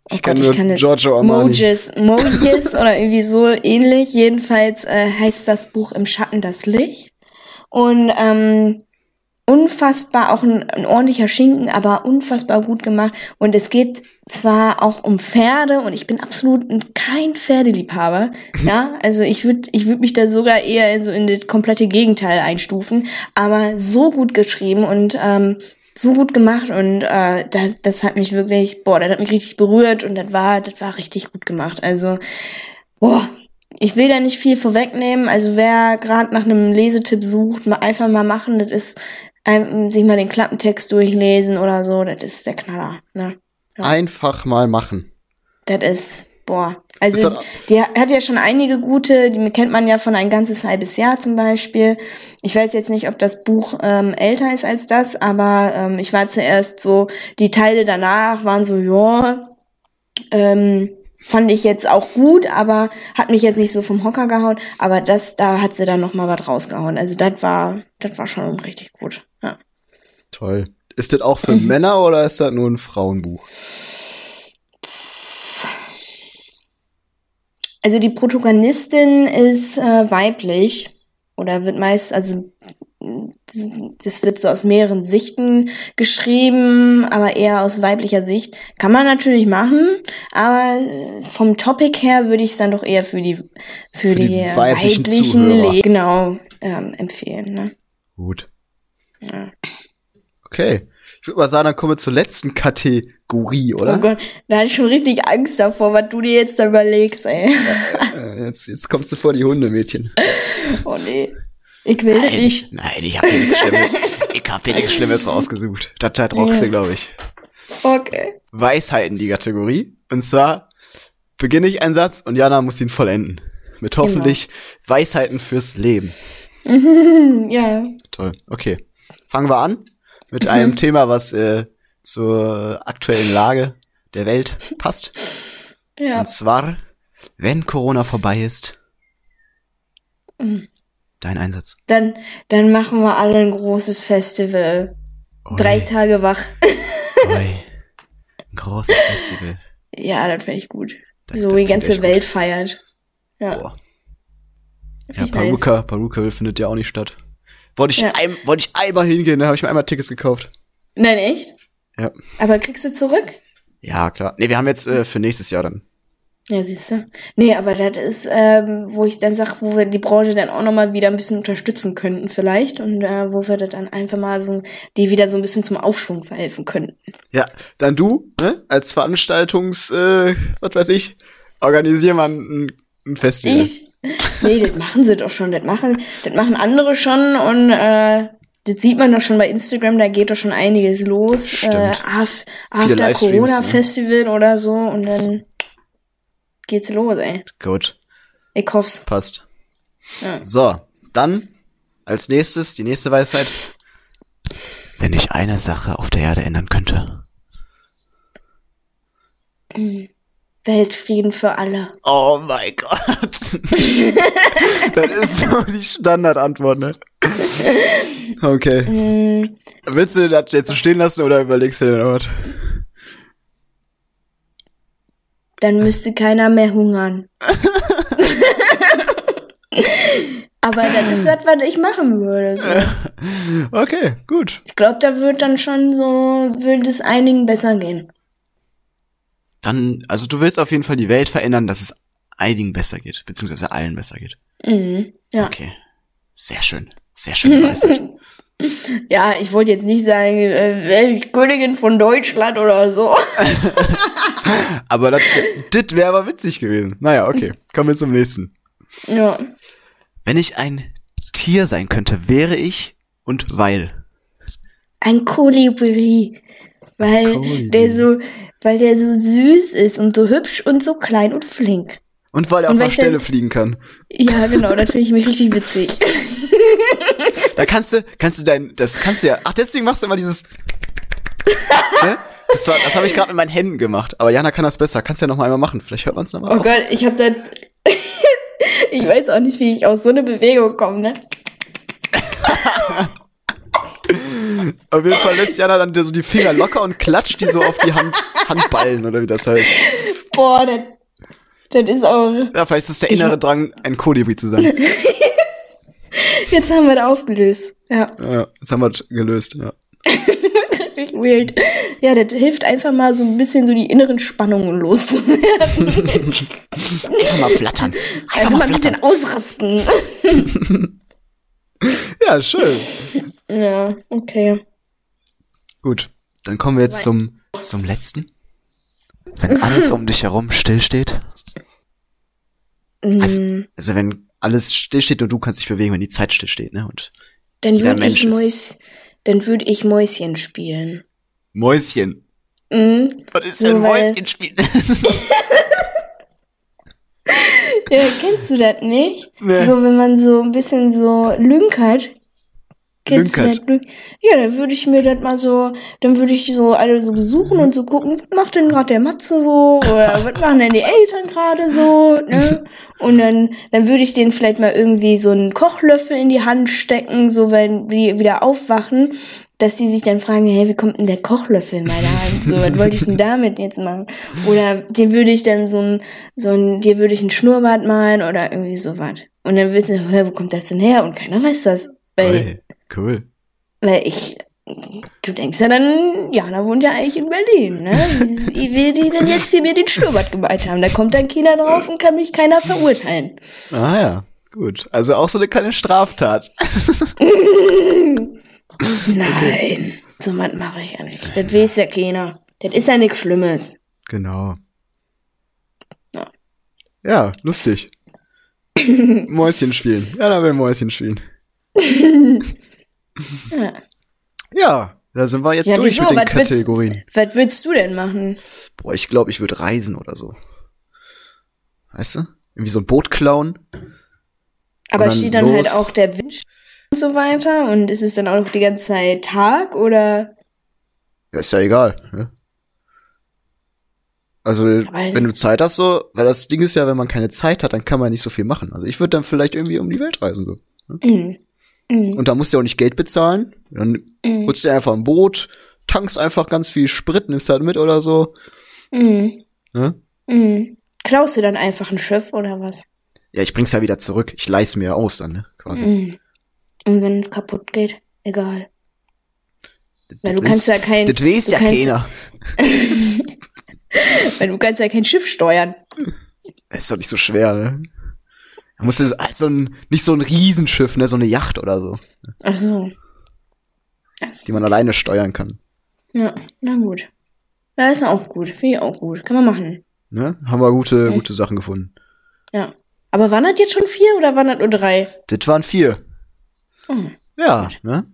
Oh Ich Gott, ich kann. Giorgio Armani. Mojis, Mojis *laughs* oder irgendwie so ähnlich. Jedenfalls äh, heißt das Buch Im Schatten das Licht. Und ähm, unfassbar, auch ein, ein ordentlicher Schinken, aber unfassbar gut gemacht. Und es geht zwar auch um Pferde und ich bin absolut ein- kein Pferdeliebhaber. Ja, also ich würde ich würd mich da sogar eher so in das komplette Gegenteil einstufen. Aber so gut geschrieben und ähm, so gut gemacht und äh, das, das hat mich wirklich, boah, das hat mich richtig berührt und das war, das war richtig gut gemacht. Also, boah, ich will da nicht viel vorwegnehmen. Also wer gerade nach einem Lesetipp sucht, mal einfach mal machen. Das ist ähm, sich mal den Klappentext durchlesen oder so. Das ist der Knaller. Ne? Ja. Einfach mal machen. Das ist, boah. Also, das- die hat ja schon einige gute, die kennt man ja von ein ganzes halbes Jahr zum Beispiel. Ich weiß jetzt nicht, ob das Buch ähm, älter ist als das, aber ähm, ich war zuerst so, die Teile danach waren so, ja, ähm, fand ich jetzt auch gut, aber hat mich jetzt nicht so vom Hocker gehauen. Aber das, da hat sie dann noch mal was rausgehauen. Also das war, das war schon richtig gut. Ja. Toll. Ist das auch für. Männer oder ist das nur ein Frauenbuch? Also die Protagonistin ist äh, weiblich oder wird meist, also das wird so aus mehreren Sichten geschrieben, aber eher aus weiblicher Sicht. Kann man natürlich machen, aber äh, vom Topic her würde ich es dann doch eher für die für, Für die, die äh, weiblichen weiblichen. Le genau ähm, empfehlen. Ne? Gut. Ja. Okay. Ich würde mal sagen, dann kommen wir zur letzten Kategorie, oder? Oh Gott, da hatte ich schon richtig Angst davor, was du dir jetzt da überlegst, ey. Äh, Jetzt, jetzt kommst du vor die Hundemädchen. Oh nee. Ich will das nicht. nein, ich habe hier nichts Schlimmes. *laughs* Ich habe hier nichts Schlimmes rausgesucht. Das hat Roxy, glaube ich. Okay. Weisheiten die Kategorie. Und zwar beginne ich einen Satz und Jana muss ihn vollenden. Mit hoffentlich Weisheiten fürs Leben. *laughs* Ja. Toll. Okay. Fangen wir an mit Mhm. einem Thema, was äh, zur aktuellen Lage der Welt passt. Ja. Und zwar, wenn Corona vorbei ist, Mhm. dein Einsatz. Dann, dann machen wir alle ein großes Festival. Oi, Drei Tage wach. oi. Ein großes Festival. Ja, das finde ich gut. Das- so das die ganze Welt feiert. Ja, Boah. Ja, ich nice. Paruka, Paruka findet ja auch nicht statt. Wollte ich, Ja. ein, wollte ich einmal hingehen, da habe ich mir einmal Tickets gekauft. Nein, echt? Ja. Aber kriegst du zurück? Ja, klar. Nee, wir haben jetzt äh, für nächstes Jahr dann. Ja, siehst du. Nee, aber das ist, ähm, wo ich dann sag, wo wir die Branche dann auch nochmal wieder ein bisschen unterstützen könnten vielleicht und äh, wo wir das dann einfach mal so, die wieder so ein bisschen zum Aufschwung verhelfen könnten. Ja, dann du, ne, als Veranstaltungs, äh, was weiß ich, organisier mal ein, ein Festival. Ich? Nee, das machen sie doch schon. Das machen, das machen andere schon und äh, das sieht man doch schon bei Instagram, da geht doch schon einiges los. Äh, Af- After Corona ne? Festival oder so und dann geht's los, ey. Gut, Ich hoff's. passt. Ja. So, dann als nächstes, die nächste Weisheit. Wenn ich eine Sache auf der Erde ändern könnte. Weltfrieden für alle. Oh mein Gott. *laughs* das ist so die Standardantwort, ne? Okay. Mm, Willst du das jetzt so stehen lassen oder überlegst du dir noch was? dann müsste keiner mehr hungern. *laughs* Aber das ist das, was ich machen würde. So. Okay, gut. Ich glaube, da wird dann schon so, würde es einigen besser gehen. Dann, also du willst auf jeden Fall die Welt verändern, dass es einigen besser geht, beziehungsweise allen besser geht. Mhm. Ja. Okay. Sehr schön. Sehr schön Weisheit. *laughs* Ja, ich wollte jetzt nicht sagen, äh, Weltkönigin von Deutschland oder so. *laughs* aber das, das wäre aber witzig gewesen. Naja, okay. Kommen wir zum nächsten. Ja. Wenn ich ein Tier sein könnte, wäre ich und weil. Ein Kolibri. Weil Kolibri. der so, weil der so süß ist und so hübsch und so klein und flink. Und weil er Und auf der Stelle fliegen kann. Ja, genau, das finde ich mich richtig witzig. *laughs* Da kannst du, kannst du dein, das kannst du ja, ach, deswegen machst du immer dieses, *laughs* ne? Das, war- das habe ich gerade mit meinen Händen gemacht. Aber Jana kann das besser. Kannst du ja noch mal einmal machen. Vielleicht hört man es nochmal. Oh Gott, ich habe dann. *laughs* ich weiß auch nicht, wie ich aus so eine Bewegung komme, ne? Auf jeden Fall lässt Jana dann so die Finger locker und klatscht die so auf die Hand, Handballen oder wie das heißt. Boah, das, das ist auch. Ja, vielleicht ist der innere Drang, ein Kolibri zu sein. *laughs* Jetzt haben wir das aufgelöst. Ja. Ja, das haben wir gelöst, ja. *laughs* Richtig weird. Ja, das hilft einfach mal so ein bisschen so die inneren Spannungen loszuwerden. *laughs* Einfach mal flattern. Einfach mal ein bisschen ausrasten. Ja, schön. *laughs* Ja, okay. Gut, dann kommen wir jetzt zum, zum letzten. Wenn alles um dich herum stillsteht. Also, Mm, also wenn alles stillsteht und du kannst dich bewegen, wenn die Zeit stillsteht, ne? Und dann würde ich Mäus, dann würde ich Mäuschen spielen. Mäuschen. Mhm. Was ist So, denn weil- Mäuschenspiel? *laughs* Ja, kennst du das nicht? Nee. So, wenn man so ein bisschen so lünkert. Kennst Lünkert? Ja, dann würde ich mir das mal so, dann würde ich so alle so besuchen und so gucken, was macht denn gerade der Matze so? Oder *laughs* was machen denn die Eltern gerade so? Ne? *laughs* Und dann, dann würde ich denen vielleicht mal irgendwie so einen Kochlöffel in die Hand stecken, so wenn die wieder aufwachen, dass die sich dann fragen, hey, wie kommt denn der Kochlöffel in meine Hand? So, was wollte ich denn damit jetzt machen? Oder dir würde ich dann so ein, so ein, dir würde ich ein Schnurrbart malen oder irgendwie sowas. Und dann willst du, hä, wo kommt das denn her? Und keiner weiß das. Weil, Ui, cool. weil ich, du denkst ja dann, Jana wohnt ja eigentlich in Berlin, ne? Wie, will die denn jetzt hier mir den Schnurrbart gemalt haben? Da kommt dann keiner drauf und kann mich keiner verurteilen. Ah ja, gut. Also auch so eine kleine Straftat. *laughs* Nein, so was mache ich ja nicht. Das weiß ja keiner. Das ist ja nichts Schlimmes. Genau. Ja. Ja, lustig. *laughs* Mäuschen spielen. Ja, da will Mäuschen spielen. *laughs* Ja. Ja, da sind wir jetzt Ja, durch wieso? mit den Was willst- Kategorien. Was würdest du denn machen? Boah, ich glaube, ich würde reisen oder so. Weißt du? Irgendwie so ein Boot klauen. Aber dann steht dann los. halt auch der Wind und so weiter? Und ist es dann auch die ganze Zeit Tag oder? Ja, ist ja egal. Ne? Also, wenn du Zeit hast, so, weil das Ding ist ja, wenn man keine Zeit hat, dann kann man nicht so viel machen. Also ich würde dann vielleicht irgendwie um die Welt reisen. so. Mhm. Mhm. Und da musst du ja auch nicht Geld bezahlen. Dann Mhm. holst du dir einfach ein Boot, tankst einfach ganz viel Sprit, nimmst halt mit oder so. Mhm. Ne? Mhm. Klaust du dann einfach ein Schiff oder was? Ja, ich bring's ja wieder zurück. Ich leih's mir ja aus dann, ne? Quasi. Mhm. Und wenn es kaputt geht, egal. Weil du Das kannst ja kein, Das weiß ja kannst- keiner. *laughs* weil du kannst ja kein Schiff steuern. Das ist doch nicht so schwer, ne? Da musst du halt so ein, nicht so ein Riesenschiff, ne? So eine Yacht oder so, Ach so. Also, die man alleine steuern kann. ja, na gut. Ja, ist auch gut. Finde ich auch gut. Kann man machen. Ne? Haben wir gute, Mhm. gute Sachen gefunden. Ja. Aber waren das jetzt schon vier oder waren das nur drei? Das waren vier. Oh. Ja, ne?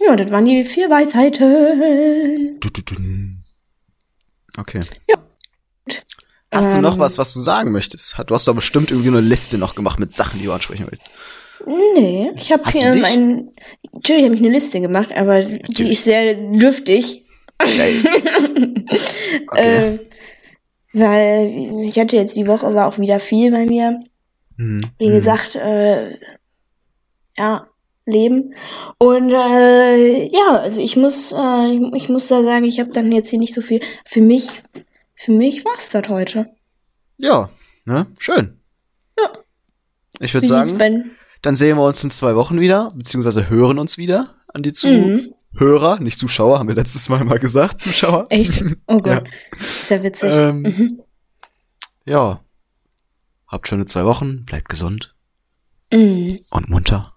Ja, das waren die vier Weisheiten. Okay. Ja. Hast du noch Ähm. was, was du sagen möchtest? Du hast doch bestimmt irgendwie eine Liste noch gemacht mit Sachen, die du ansprechen willst. Nee, ich habe hier nicht? ein. Natürlich habe ich eine Liste gemacht, aber die Natürlich. ist sehr dürftig. *laughs* Okay. Äh, weil ich hatte jetzt die Woche war auch wieder viel bei mir. Hm, Wie hm. gesagt, äh, ja, Leben. Und äh, ja, also ich muss, äh, ich, ich muss da sagen, ich habe dann jetzt hier nicht so viel. Für mich, für mich war's das heute. Ja, ne? Schön. Ja. Ich würde sagen, bei dann sehen wir uns in zwei Wochen wieder, beziehungsweise hören uns wieder an die Mhm. Zuhörer, nicht Zuschauer, haben wir letztes Mal mal gesagt, Zuschauer. Echt? *laughs* Oh Gott. Ja. Ist ja witzig. Ähm, Mhm. Ja. Habt schöne zwei Wochen, bleibt gesund Mhm. und munter.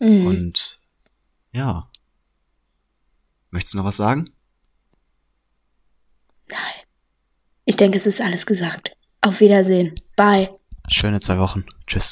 Mhm. Und ja. Möchtest du noch was sagen? Nein. Ich denke, es ist alles gesagt. Auf Wiedersehen. Bye. Schöne zwei Wochen. Tschüss.